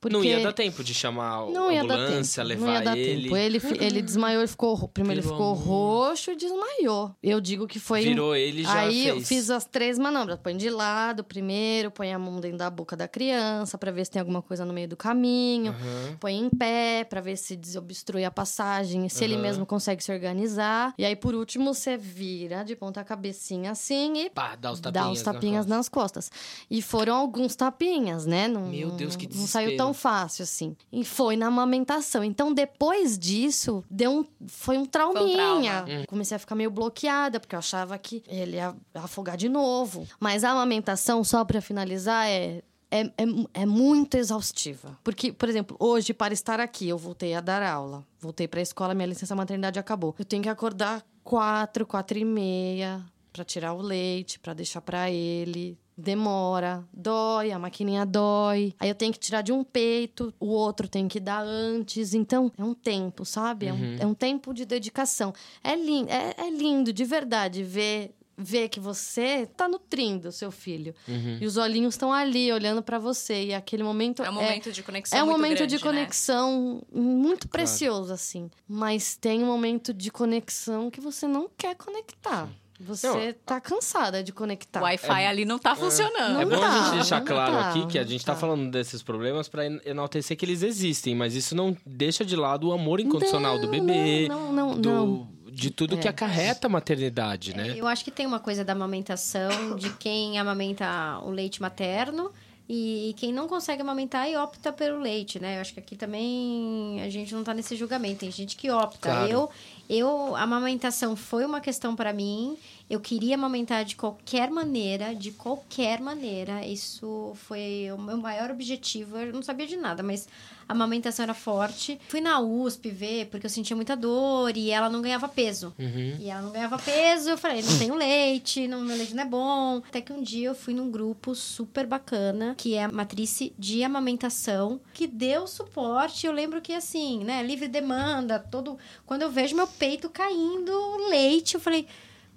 Porque Não ia dar tempo de chamar não a ambulância, levar não ia dar ele. tempo. Ele, ele desmaiou e ficou. ro- Primeiro ele ficou amor. roxo e desmaiou. Eu digo que foi. Virou ele já Aí eu fez. fiz as três manobras. Põe de lado primeiro, põe a mão dentro da boca da criança pra ver se tem alguma coisa no meio do caminho. Aham. Põe em pé pra ver se desobstrui a passagem, se ele Aham. mesmo consegue se organizar. E aí, por último, você vira de ponta cabecinha assim e Pá, dá os tapinhas. dá os tapinhas costa. nas costas. E foram alguns tapinhas, né? Não, Meu Deus, que Não saiu desespero. tão fácil assim. E foi na amamentação. Então, depois disso, deu um, foi um trauminha. trauma. Comecei a ficar meio bloqueada, porque eu achava que ele ia afogar de novo. Mas a amamentação, só pra finalizar, é é, é, é muito exaustiva. Porque, por exemplo, hoje, para estar aqui, eu voltei a dar aula. Voltei pra escola, minha licença maternidade acabou. Eu tenho que acordar quatro, quatro e meia pra tirar o leite, pra deixar pra ele. Demora, dói, a maquininha dói. Aí eu tenho que tirar de um peito, o outro tem que dar antes. Então, é um tempo, sabe? É, um, é um tempo de dedicação. É, lin é, é lindo, de verdade, ver ver que você tá nutrindo o seu filho. Uhum. E os olhinhos estão ali, olhando pra você. E aquele momento É um momento de conexão é um muito momento grande, de né? conexão muito precioso, assim. Mas tem um momento de conexão que você não quer conectar. Você Não, tá cansada de conectar. O Wi-Fi ali não tá funcionando. É Não bom tá, a gente deixar claro tá, aqui que a gente tá tá. falando desses problemas pra en- enaltecer que eles existem, mas isso não deixa de lado o amor incondicional do Não, bebê, Não, não, do, não. de tudo que É. acarreta a maternidade, né? Eu acho que tem uma coisa da amamentação, de quem amamenta o leite materno e quem não consegue amamentar e opta pelo leite, né? Eu acho que aqui também a gente não tá nesse julgamento, tem gente que opta. Claro. Eu, eu, a amamentação foi uma questão para mim. Eu queria amamentar de qualquer maneira, de qualquer maneira. Isso foi o meu maior objetivo. Eu não sabia de nada, mas a amamentação era forte. Fui na USP ver, porque eu sentia muita dor e ela não ganhava peso. Uhum. E ela não ganhava peso, eu falei, não tenho leite, não, meu leite não é bom. Até que um dia eu fui num grupo super bacana, que é a matrice de amamentação, que deu suporte. Eu lembro que assim, né, livre demanda, todo. Quando eu vejo meu peito caindo leite, eu falei,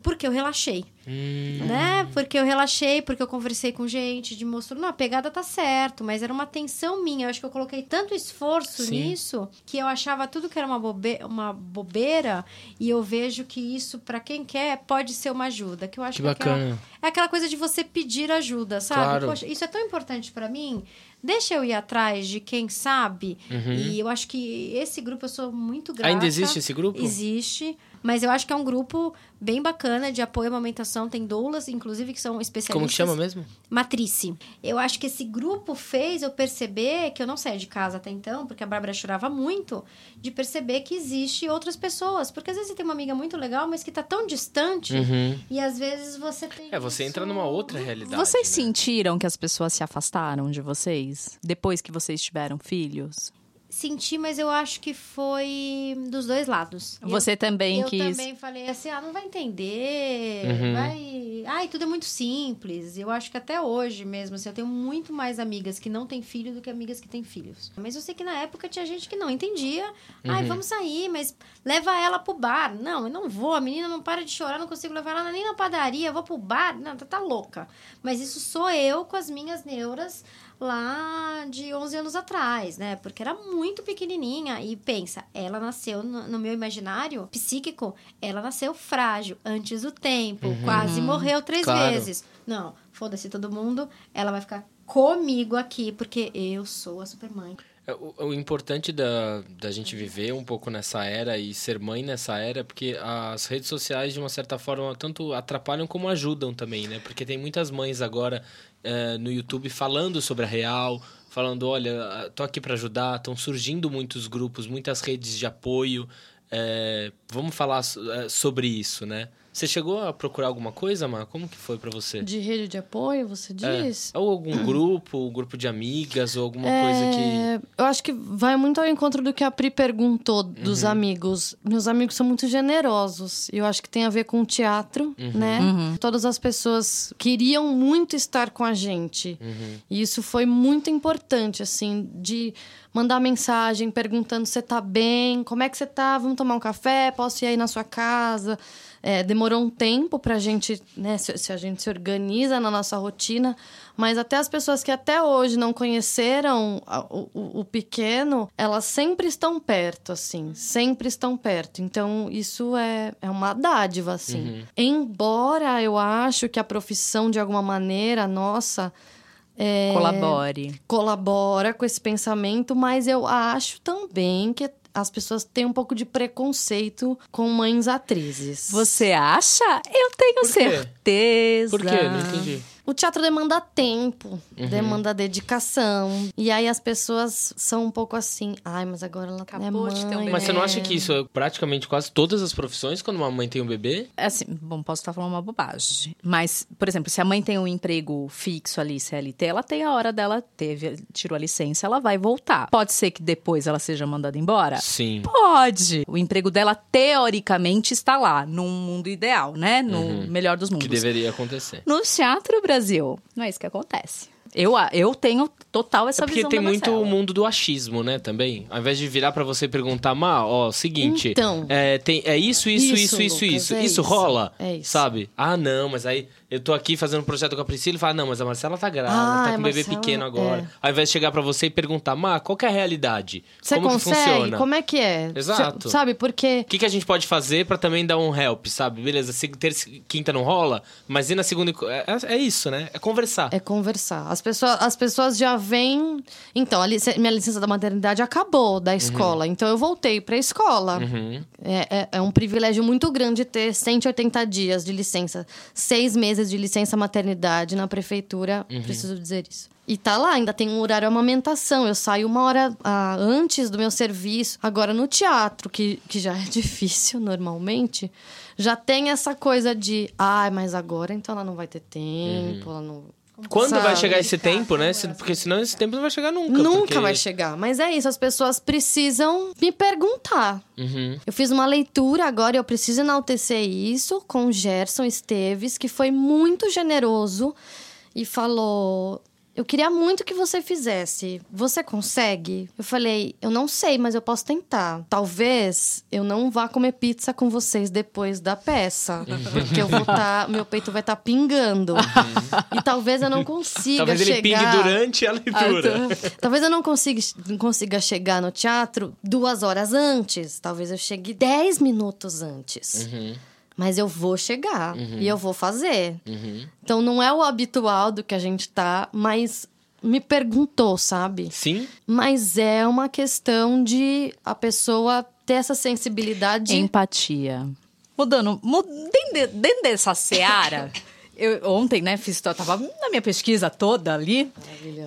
porque eu relaxei Hum, né? Porque eu relaxei, porque eu conversei com gente, de mostrou, não, a pegada tá certo, mas era uma tensão minha. Eu acho que eu coloquei tanto esforço Sim. nisso que eu achava tudo que era uma, bobe uma bobeira e eu vejo que isso, para quem quer, pode ser uma ajuda. Que eu acho que que, é aquela- bacana. é aquela coisa de você pedir ajuda, sabe? Claro. Poxa, isso é tão importante pra mim. Deixa eu ir atrás de quem sabe. E eu acho que esse grupo eu sou muito grata. Uhum. Ainda existe esse grupo? Existe. Mas eu acho que é um grupo bem bacana de apoio à amamentação. Tem doulas, inclusive, que são especialistas. Como que chama mesmo? Matrice. Eu acho que esse grupo fez eu perceber que eu não saía de casa até então, porque a Bárbara chorava muito, de perceber que existe outras pessoas. Porque às vezes você tem uma amiga muito legal, mas que tá tão distante. Uhum. E às vezes você tem. É, você entra isso- numa outra realidade. Vocês né? sentiram que as pessoas se afastaram de vocês depois que vocês tiveram filhos? Senti, mas eu acho que foi dos dois lados. Eu- Você também eu quis. também falei assim, ah, não vai entender, Uhum. vai... Ai, tudo é muito simples. Eu acho que até hoje mesmo, assim, eu tenho muito mais amigas que não têm filho do que amigas que têm filhos. Mas eu sei que na época tinha gente que não entendia. Ai, Uhum. vamos sair, mas leva ela pro bar. Não, eu não vou, a menina não para de chorar, não consigo levar ela nem na padaria, eu vou pro bar. Não, tá, tá louca. Mas isso sou eu com as minhas neuras lá de 11 anos atrás, né? Porque era muito pequenininha. E pensa, ela nasceu no, no meu imaginário psíquico, ela nasceu frágil, antes do tempo, quase morreu três Claro. vezes. Não, foda-se todo mundo, ela vai ficar comigo aqui, porque eu sou a supermãe. É, O, o importante da, da gente viver um pouco nessa era e ser mãe nessa era, porque as redes sociais, de uma certa forma, tanto atrapalham como ajudam também, né? Porque tem muitas mães agora é, no YouTube falando sobre a real, falando, olha, tô aqui para ajudar, estão surgindo muitos grupos, muitas redes de apoio. é, vamos falar é, sobre isso, né? Você chegou a procurar alguma coisa, Mar? Como que foi pra você? De rede de apoio, você É. diz? Ou algum grupo, um grupo de amigas, ou alguma coisa que. É, Eu acho que vai muito ao encontro do que a Pri perguntou dos Uhum. amigos. Meus amigos são muito generosos. E eu acho que tem a ver com o teatro, Uhum. né? Todas as pessoas queriam muito estar com a gente. Uhum. E isso foi muito importante, assim, de mandar mensagem perguntando se você tá bem, como é que você tá, vamos tomar um café, posso ir aí na sua casa. É, demorou um tempo pra gente, né, se, se a gente se organiza na nossa rotina, mas até as pessoas que até hoje não conheceram a- o, o- pequeno, elas sempre estão perto, assim, sempre estão perto. Então, isso é, é uma dádiva, assim. Embora eu acho que a profissão, de alguma maneira, nossa, é, Colabore. colabora com esse pensamento, mas eu acho também que as pessoas têm um pouco de preconceito com mães atrizes. Você acha? Eu tenho Por quê? certeza. Por quê? Não entendi. O teatro demanda tempo, Uhum. demanda dedicação. E aí as pessoas são um pouco assim, ai, mas agora ela Acabou é de ter um mãe. bebê. Mas você não acha é. que isso é praticamente quase todas as profissões quando uma mãe tem um bebê? É Assim, bom, posso estar falando uma bobagem. Mas, por exemplo, se a mãe tem um emprego fixo ali, CLT, ela tem a hora dela, teve, tirou a licença, ela vai voltar. Pode ser que depois ela seja mandada embora? Sim. Pode. O emprego dela, teoricamente, está lá, num mundo ideal, né? No melhor dos mundos. Que deveria acontecer. No Teatro Brasil, não é isso que acontece. Eu, eu tenho total essa É porque visão tem muito o mundo do achismo, né, também. Ao invés de virar pra você e perguntar, Má, ó, seguinte, Então. é, tem, é isso, isso, isso, Isso, isso, Lucas, isso. é isso isso. rola? É isso. Sabe? Ah, não, mas aí eu tô aqui fazendo um projeto com a Priscila e fala, não, mas a Marcela tá grávida, Ah, tá com um bebê Marcela- pequeno agora. é. Ao invés de chegar pra você e perguntar, Má, qual que é a realidade? Você Como consegue? que funciona? Como é que é? Exato. Cê- sabe, porque O que, que a gente pode fazer pra também dar um help, sabe? Beleza, se- terça quinta não rola, mas e na segunda... co- É, é isso, né? É conversar. É conversar. As pessoas, as pessoas já vêm. Então, a lic- minha licença da maternidade acabou da escola. Então, eu voltei pra escola. Uhum. É, é- é um privilégio muito grande ter 180 dias de licença, seis meses de licença maternidade na prefeitura. Preciso dizer isso. E tá lá, ainda tem um horário amamentação. Eu saio uma hora ah, antes do meu serviço. Agora, no teatro, que, que já é difícil normalmente, já tem essa coisa de. Ai, mas agora então ela não vai ter tempo, ela não. Quando vai Sabe? chegar esse tempo, né? Se- Porque senão esse tempo não vai chegar nunca. Nunca porque- vai chegar. Mas é isso, as pessoas precisam me perguntar. Uhum. Eu fiz uma leitura agora e eu preciso enaltecer isso com o Gerson Esteves, que foi muito generoso e falou: Eu queria muito que você fizesse. Você consegue? Eu falei: Eu não sei, mas eu posso tentar. Talvez eu não vá comer pizza com vocês depois da peça, porque eu vou tá, meu peito vai estar pingando. E talvez eu não consiga Talvez ele chegar. pingue durante a leitura. Talvez eu não consiga, não consiga chegar no teatro duas horas antes. Talvez eu chegue dez minutos antes. Uhum. Mas eu vou chegar e eu vou fazer. Uhum. Então não é o habitual do que a gente tá, mas me perguntou, sabe? Sim? Mas é uma questão de a pessoa ter essa sensibilidade. Empatia. Mudando, mu- dentro, de- dentro dessa seara, eu, ontem, né, fiz, eu tava na minha pesquisa toda ali.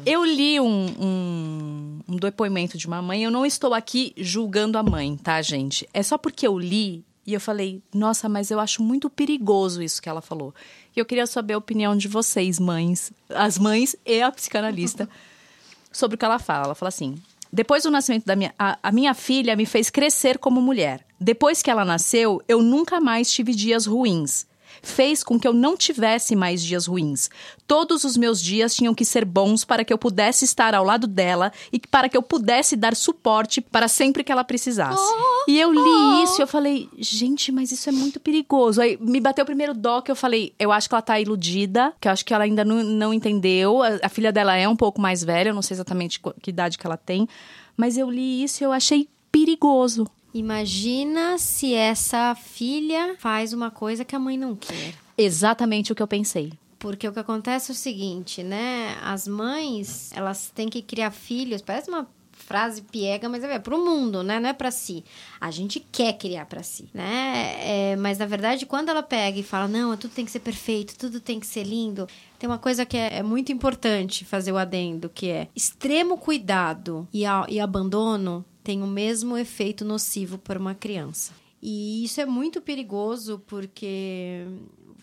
Eu li um, um, um depoimento de uma mãe. Eu não estou aqui julgando a mãe, tá, gente? É só porque eu li e eu falei, nossa, mas eu acho muito perigoso isso que ela falou. E eu queria saber a opinião de vocês, mães, as mães e a psicanalista, sobre o que ela fala. Ela fala assim: depois do nascimento da minha. A, a minha filha me fez crescer como mulher. Depois que ela nasceu, eu nunca mais tive dias ruins. Fez com que eu não tivesse mais dias ruins. Todos os meus dias tinham que ser bons para que eu pudesse estar ao lado dela e para que eu pudesse dar suporte para sempre que ela precisasse. E eu li isso e eu falei, gente, mas isso é muito perigoso. Aí me bateu o primeiro dó que eu falei, eu acho que ela tá iludida, que eu acho que ela ainda não, não entendeu. A, a filha dela é um pouco mais velha, eu não sei exatamente qu- que idade que ela tem, mas eu li isso e eu achei perigoso. Imagina se essa filha faz uma coisa que a mãe não quer. Exatamente o que eu pensei. Porque o que acontece é o seguinte, né? As mães, elas têm que criar filhos. Parece uma frase piega, mas é para o mundo, né? Não é para si. A gente quer criar para si, né? É, mas na verdade, quando ela pega e fala, não, tudo tem que ser perfeito, tudo tem que ser lindo, tem uma coisa que é, é muito importante fazer o adendo, que é extremo cuidado e, a- e abandono tem o mesmo efeito nocivo para uma criança. E isso é muito perigoso porque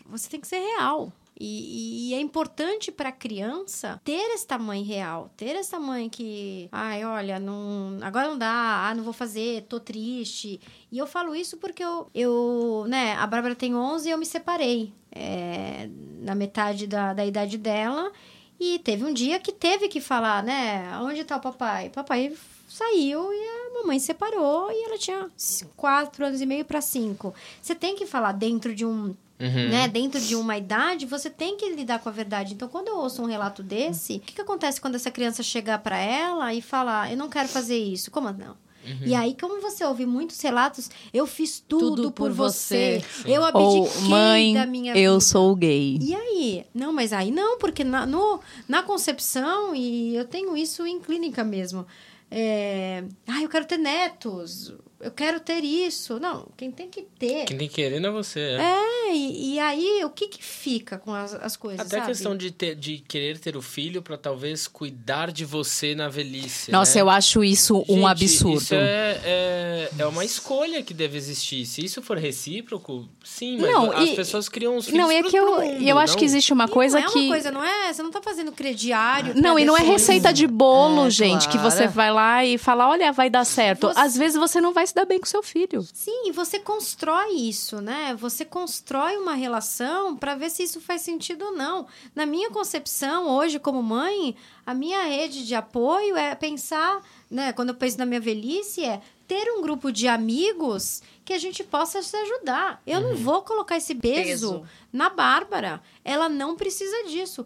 você tem que ser real. E, e, é importante para a criança ter esta mãe real, ter esta mãe que, ai, olha, não, agora não dá, ah, não vou fazer, tô triste. E eu falo isso porque eu, eu né, a Bárbara tem 11 e eu me separei é, na metade da, da idade dela. E teve um dia que teve que falar, né, onde tá o papai? Papai saiu e a mamãe separou e ela tinha quatro anos e meio para cinco. Você tem que falar dentro de um Uhum. Né? Dentro de uma idade, você tem que lidar com a verdade. Então, quando eu ouço um relato desse, o que, que acontece quando essa criança chegar para ela e falar: Eu não quero fazer isso? Como não? Uhum. E aí, como você ouve muitos relatos, eu fiz tudo, tudo por, por, você. você. Eu abdiquei Ou, mãe, da minha vida. Eu sou gay. E aí? Não, mas aí não, porque na, no, na concepção, e eu tenho isso em clínica mesmo. É, ah, eu quero ter netos eu quero ter isso. Não, quem tem que ter. Quem tem que querer não é você. É, é e, e, aí o que que fica com as, as coisas? Até sabe? a questão de, ter, de querer ter o filho para talvez cuidar de você na velhice. Nossa, né? eu acho isso Gente, um absurdo. Isso é, é, é, uma escolha que deve existir. Se isso for recíproco, sim, mas não, as e, pessoas criam os filhos. Não, é que eu, mundo, eu acho não? que existe uma coisa não que. É uma coisa, não é? Você não tá fazendo crediário. Não, e não é receita de bolo, é, gente, claro. que você vai lá e fala, olha, vai dar certo. Você... Às vezes você não vai se dar bem com seu filho filho. Sim, e você constrói isso, né? Você constrói uma relação para ver se isso faz sentido ou não. Na minha concepção, hoje, como mãe, a minha rede de apoio é pensar, né? Quando eu penso na minha velhice, é ter um grupo de amigos que a gente possa se ajudar. Eu uhum. não vou colocar esse peso, peso na Bárbara. Ela não precisa disso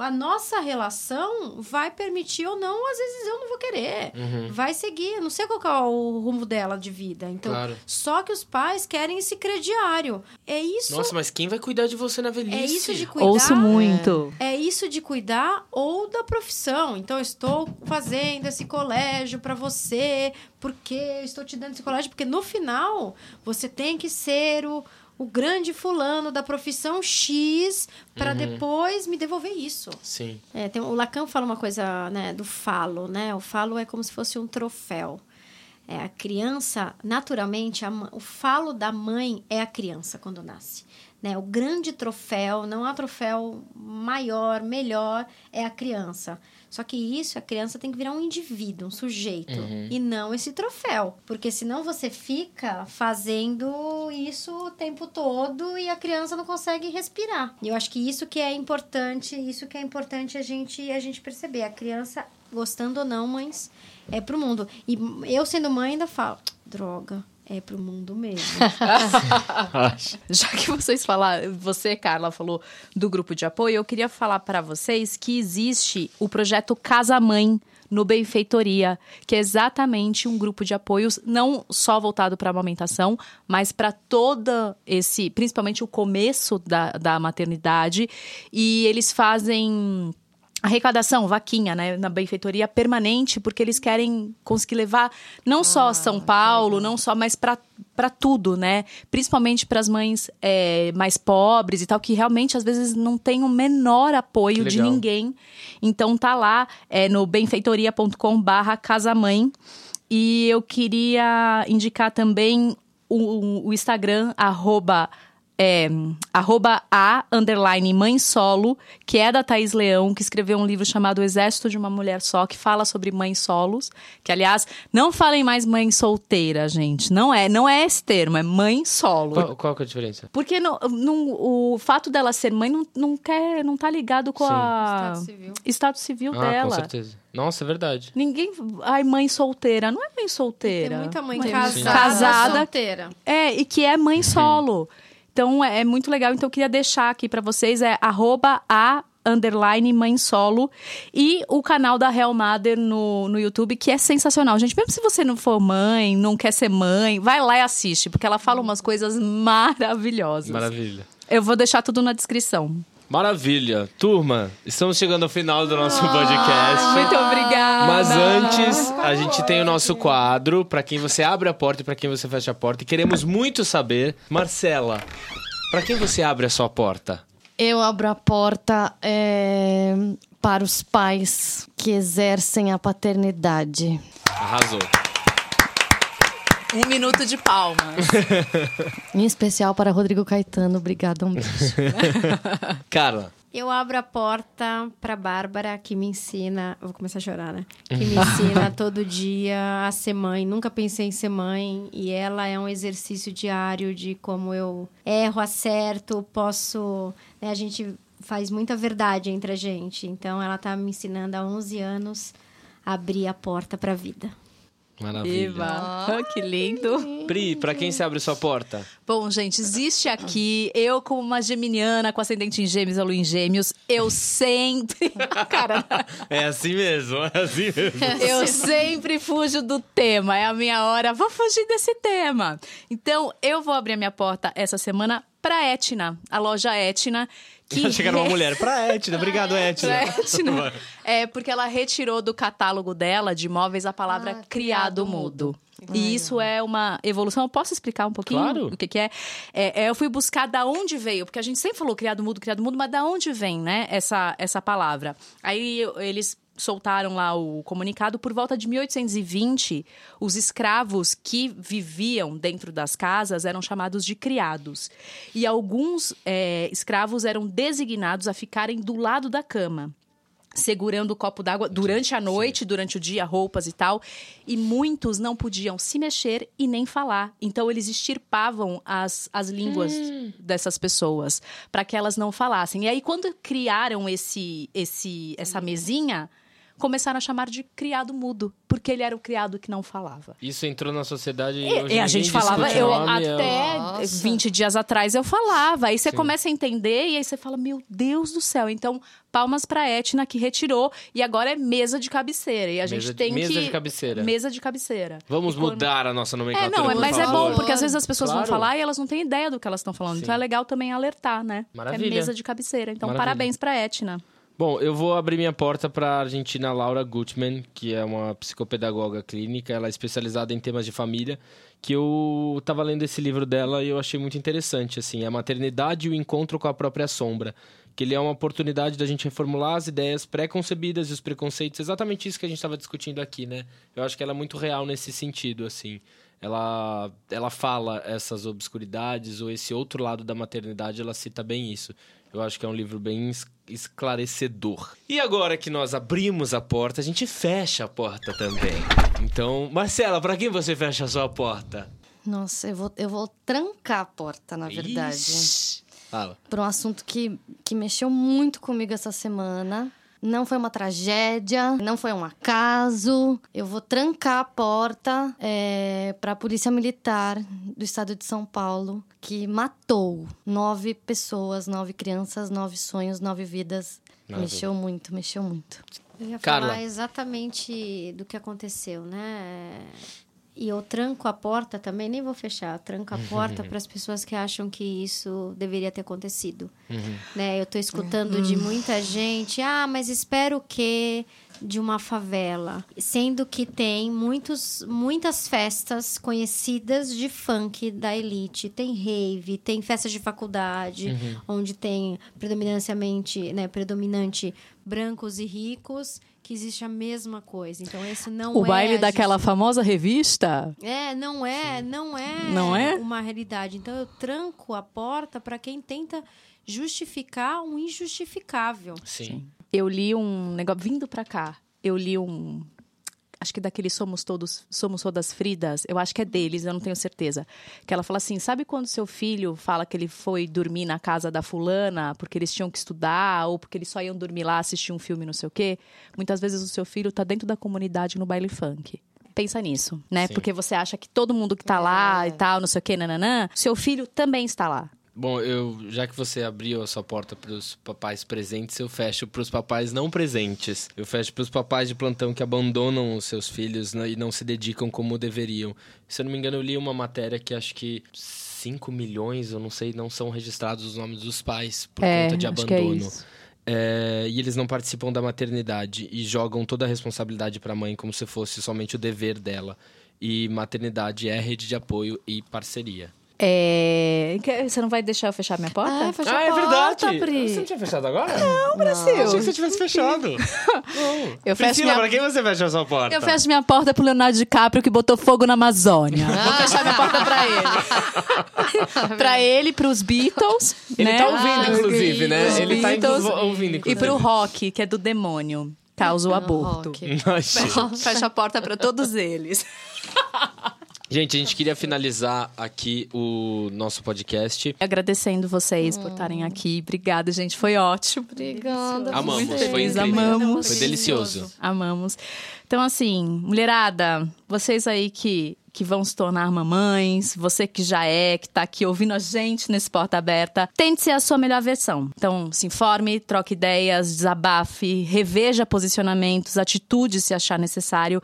a nossa relação vai permitir ou não, às vezes eu não vou querer. Uhum. Vai seguir. Eu não sei qual é o rumo dela de vida. Então, claro. só que os pais querem esse crediário. É isso. Nossa, mas quem vai cuidar de você na velhice? É isso de cuidar. Ouço muito. É, é isso de cuidar ou da profissão. Então, eu estou fazendo esse colégio para você, porque eu estou te dando esse colégio, porque no final você tem que ser o o grande fulano da profissão X para uhum. depois me devolver isso. Sim. É, tem, o Lacan fala uma coisa né, do falo, né? O falo é como se fosse um troféu. É, a criança, naturalmente, a, o falo da mãe é a criança quando nasce. Né? O grande troféu, não há troféu maior, melhor, é a criança. Só que isso, a criança tem que virar um indivíduo, um sujeito, uhum. e não esse troféu. Porque senão você fica fazendo isso o tempo todo e a criança não consegue respirar. E eu acho que isso que é importante, isso que é importante a gente, a gente perceber. A criança, gostando ou não, mães, é pro mundo. E eu, sendo mãe, ainda falo, droga, é pro mundo mesmo. Já que vocês falaram, você, Carla, falou do grupo de apoio, eu queria falar para vocês que existe o projeto Casa Mãe no Benfeitoria, que é exatamente um grupo de apoios não só voltado para a amamentação, mas para toda esse, principalmente o começo da, da maternidade. E eles fazem arrecadação, vaquinha, né, na benfeitoria permanente, porque eles querem conseguir levar não ah, só São Paulo, não só, mas para para tudo, né? Principalmente para as mães é, mais pobres e tal, que realmente às vezes não tem o menor apoio de ninguém. Então tá lá é, no benfeitoria.com/barra casamãe. E eu queria indicar também o, o Instagram, arroba é arroba a underline mãe solo, que é da Thaís Leão, que escreveu um livro chamado O Exército de uma Mulher Só, que fala sobre mães solos. Que, aliás, não falem mais mãe solteira, gente. Não é, não é esse termo, é mãe solo. Qual, qual que é a diferença? Porque no, no, o fato dela ser mãe não, não, quer, não tá ligado com Sim. a... Estado civil. Estado civil ah, dela. com certeza. Nossa, é verdade. Ninguém. Ai, mãe solteira. Não é mãe solteira. Tem muita mãe, mãe casada. casada. Solteira. É, e que é mãe solo. Então é, é muito legal. Então eu queria deixar aqui para vocês é arroba a underline mãe solo e o canal da Real Mother no, no YouTube, que é sensacional. Gente, mesmo se você não for mãe, não quer ser mãe, vai lá e assiste, porque ela fala umas coisas maravilhosas. Maravilha. Eu vou deixar tudo na descrição. Maravilha. Turma, estamos chegando ao final do nosso podcast. Muito obrigada. Mas antes, a gente tem o nosso quadro para quem você abre a porta e para quem você fecha a porta. E queremos muito saber, Marcela, para quem você abre a sua porta? Eu abro a porta é, para os pais que exercem a paternidade. Arrasou. Um minuto de palmas. Em especial para Rodrigo Caetano. Obrigada, um beijo. Carla, Eu abro a porta pra Bárbara, que me ensina. Vou começar a chorar, né? Que me ensina todo dia a ser mãe. Nunca pensei em ser mãe. E ela é um exercício diário de como eu erro, acerto, posso. né, a gente faz muita verdade entre a gente. Então ela tá me ensinando há 11 anos a abrir a porta pra vida. Maravilha. Eva, que lindo. Pri, pra quem se abre sua porta? Bom, gente, existe aqui, eu como uma geminiana com ascendente em gêmeos, a lua em gêmeos, eu sempre... Cara, É assim mesmo, é assim mesmo. eu sempre fujo do tema, é a minha hora, vou fugir desse tema. Então, eu vou abrir a minha porta essa semana pra Etna, a loja Etna, que... Era uma mulher. Pra Etna, obrigado, Etna. Etna. É, porque ela retirou do catálogo dela de imóveis a palavra Ah, criado criado mudo. mudo. E isso é uma evolução. Eu posso explicar um pouquinho Claro. o que, que é? É, é, Eu fui buscar da onde veio, porque a gente sempre falou criado mudo, criado mudo, mas da onde vem, né, essa, essa palavra? Aí eu- eles soltaram lá o comunicado por volta de 1820, os escravos que viviam dentro das casas eram chamados de criados. E alguns é, escravos eram designados a ficarem do lado da cama segurando o copo d'água durante a noite, durante o dia, roupas e tal. E muitos não podiam se mexer e nem falar. Então eles extirpavam as, as línguas dessas pessoas para que elas não falassem. E aí quando criaram esse esse essa mesinha, começaram a chamar de criado mudo, porque ele era o criado que não falava. Isso entrou na sociedade e, E, hoje e a ninguém gente falava, eu nome, é- até Nossa. 20 dias atrás eu falava. Aí você começa a entender e aí você fala, meu Deus do céu. Então, palmas pra Etna que retirou e agora é mesa de cabeceira. E a Mesa gente de- tem mesa que de cabeceira. Mesa de cabeceira. Vamos quando- mudar a nossa É, nomenclatura, não, é- por mas é favor. bom, porque às vezes as pessoas Claro. vão falar e elas não têm ideia do que elas estão falando. Sim. Então é legal também alertar, né? Maravilha. é mesa de cabeceira. Então, Maravilha. parabéns pra Etna. Bom, eu vou abrir minha porta para a argentina Laura Gutman, que é uma psicopedagoga clínica, ela é especializada em temas de família, que eu estava lendo esse livro dela e eu achei muito interessante, assim, a maternidade e o encontro com a própria sombra, que ele é uma oportunidade da gente reformular as ideias pré-concebidas e os preconceitos, exatamente isso que a gente estava discutindo aqui, né? Eu acho que ela é muito real nesse sentido, assim. Ela, ela fala essas obscuridades ou esse outro lado da maternidade, ela cita bem isso. Eu acho que é um livro bem es- esclarecedor. E agora que nós abrimos a porta, a gente fecha a porta também. Então, Marcela, para quem você fecha a sua porta? Nossa, eu vou, eu vou trancar a porta, na verdade. Ixi. Fala. Por um assunto que, que mexeu muito comigo essa semana. Não foi uma tragédia, não foi um acaso. Eu vou trancar a porta é, para a Polícia Militar do Estado de São Paulo, que matou nove pessoas, nove crianças, nove sonhos, nove vidas. Maravilha. Mexeu muito, mexeu muito. Eu ia Carla. falar exatamente do que aconteceu, né? E eu tranco a porta também, nem vou fechar, eu tranco a porta para as pessoas que acham que isso deveria ter acontecido. Né? Eu tô escutando de muita gente, ah, mas espero que de uma favela, sendo que tem muitos, muitas festas conhecidas de funk da elite, tem rave, tem festas de faculdade, onde tem predominantemente, né, predominante brancos e ricos, que existe a mesma coisa. Então esse não O é baile daquela famosa revista. é, não é, não é, Não é? uma realidade. Então eu tranco a porta para quem tenta justificar um injustificável. Sim. Eu li um negócio vindo pra cá. Eu li um acho que daqueles somos todos somos todas Fridas. Eu acho que é deles, eu não tenho certeza. Que ela fala assim: "Sabe quando seu filho fala que ele foi dormir na casa da fulana porque eles tinham que estudar ou porque eles só iam dormir lá assistir um filme, não sei o quê? Muitas vezes o seu filho tá dentro da comunidade no baile funk. Pensa nisso, né? Sim. Porque você acha que todo mundo que tá lá e tal, não sei o quê, nananã, seu filho também está lá. Bom, eu já que você abriu a sua porta para os papais presentes, eu fecho para os papais não presentes. Eu fecho para os papais de plantão que abandonam os seus filhos né, e não se dedicam como deveriam. Se eu não me engano, eu li uma matéria que acho que 5 milhões, eu não sei, não são registrados os nomes dos pais por É, conta de é abandono. É, e eles não participam da maternidade e jogam toda a responsabilidade para a mãe como se fosse somente o dever dela. E maternidade é rede de apoio e parceria. É... Você não vai deixar eu fechar minha porta? Ah, fecha Ah, a é porta, verdade. Pri. Você não tinha fechado agora? Não, Brasil. Achei que você tivesse fechado. Eu fecho, Priscila, minha... pra quem você fecha a sua porta? eu fecho minha porta pro Leonardo DiCaprio que botou fogo na Amazônia. Vou fechar minha porta pra ele. pra ele, pros Beatles, Ele né? tá ouvindo, Ah, inclusive, né? Os Ele tá Beatles ouvindo, E inclusive. pro rock, que é do demônio. Causa o aborto. Rock. Nossa. Fecha a porta pra todos eles. Gente, a gente queria finalizar aqui o nosso podcast. Agradecendo vocês por estarem aqui. Obrigada, gente. Foi ótimo. Obrigada. Amamos, vocês. foi incrível. Amamos. Foi delicioso. Amamos. Então, assim, mulherada, vocês aí que, que vão se tornar mamães, você que já é, que tá aqui ouvindo a gente nesse Porta Aberta, tente ser a sua melhor versão. Então, se informe, troque ideias, desabafe, reveja posicionamentos, atitudes se achar necessário.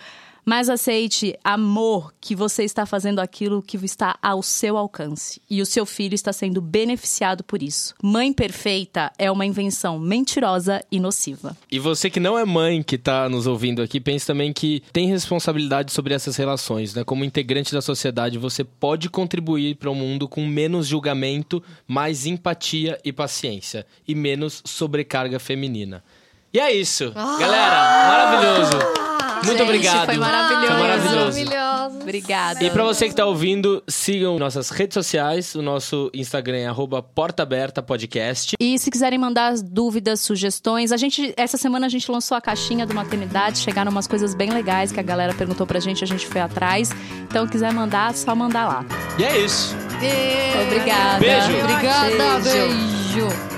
Mas aceite, amor, que você está fazendo aquilo que está ao seu alcance. E o seu filho está sendo beneficiado por isso. Mãe perfeita é uma invenção mentirosa e nociva. E você que não é mãe que tá nos ouvindo aqui, pense também que tem responsabilidade sobre essas relações, né? Como integrante da sociedade, você pode contribuir para um mundo com menos julgamento, mais empatia e paciência e menos sobrecarga feminina. E é isso, galera, maravilhoso. Muito obrigado. foi maravilhoso. Foi maravilhoso. Maravilhoso. Obrigada. E pra você que tá ouvindo, sigam nossas redes sociais. O nosso Instagram é arroba Porta Aberta Podcast. E se quiserem mandar dúvidas, sugestões, a gente essa semana a gente lançou a caixinha do maternidade, chegaram umas coisas bem legais que a galera perguntou pra gente, a gente foi atrás. Então, quiser mandar, só mandar lá. E é isso. Obrigada. Beijo. Obrigada, Beijo. beijo.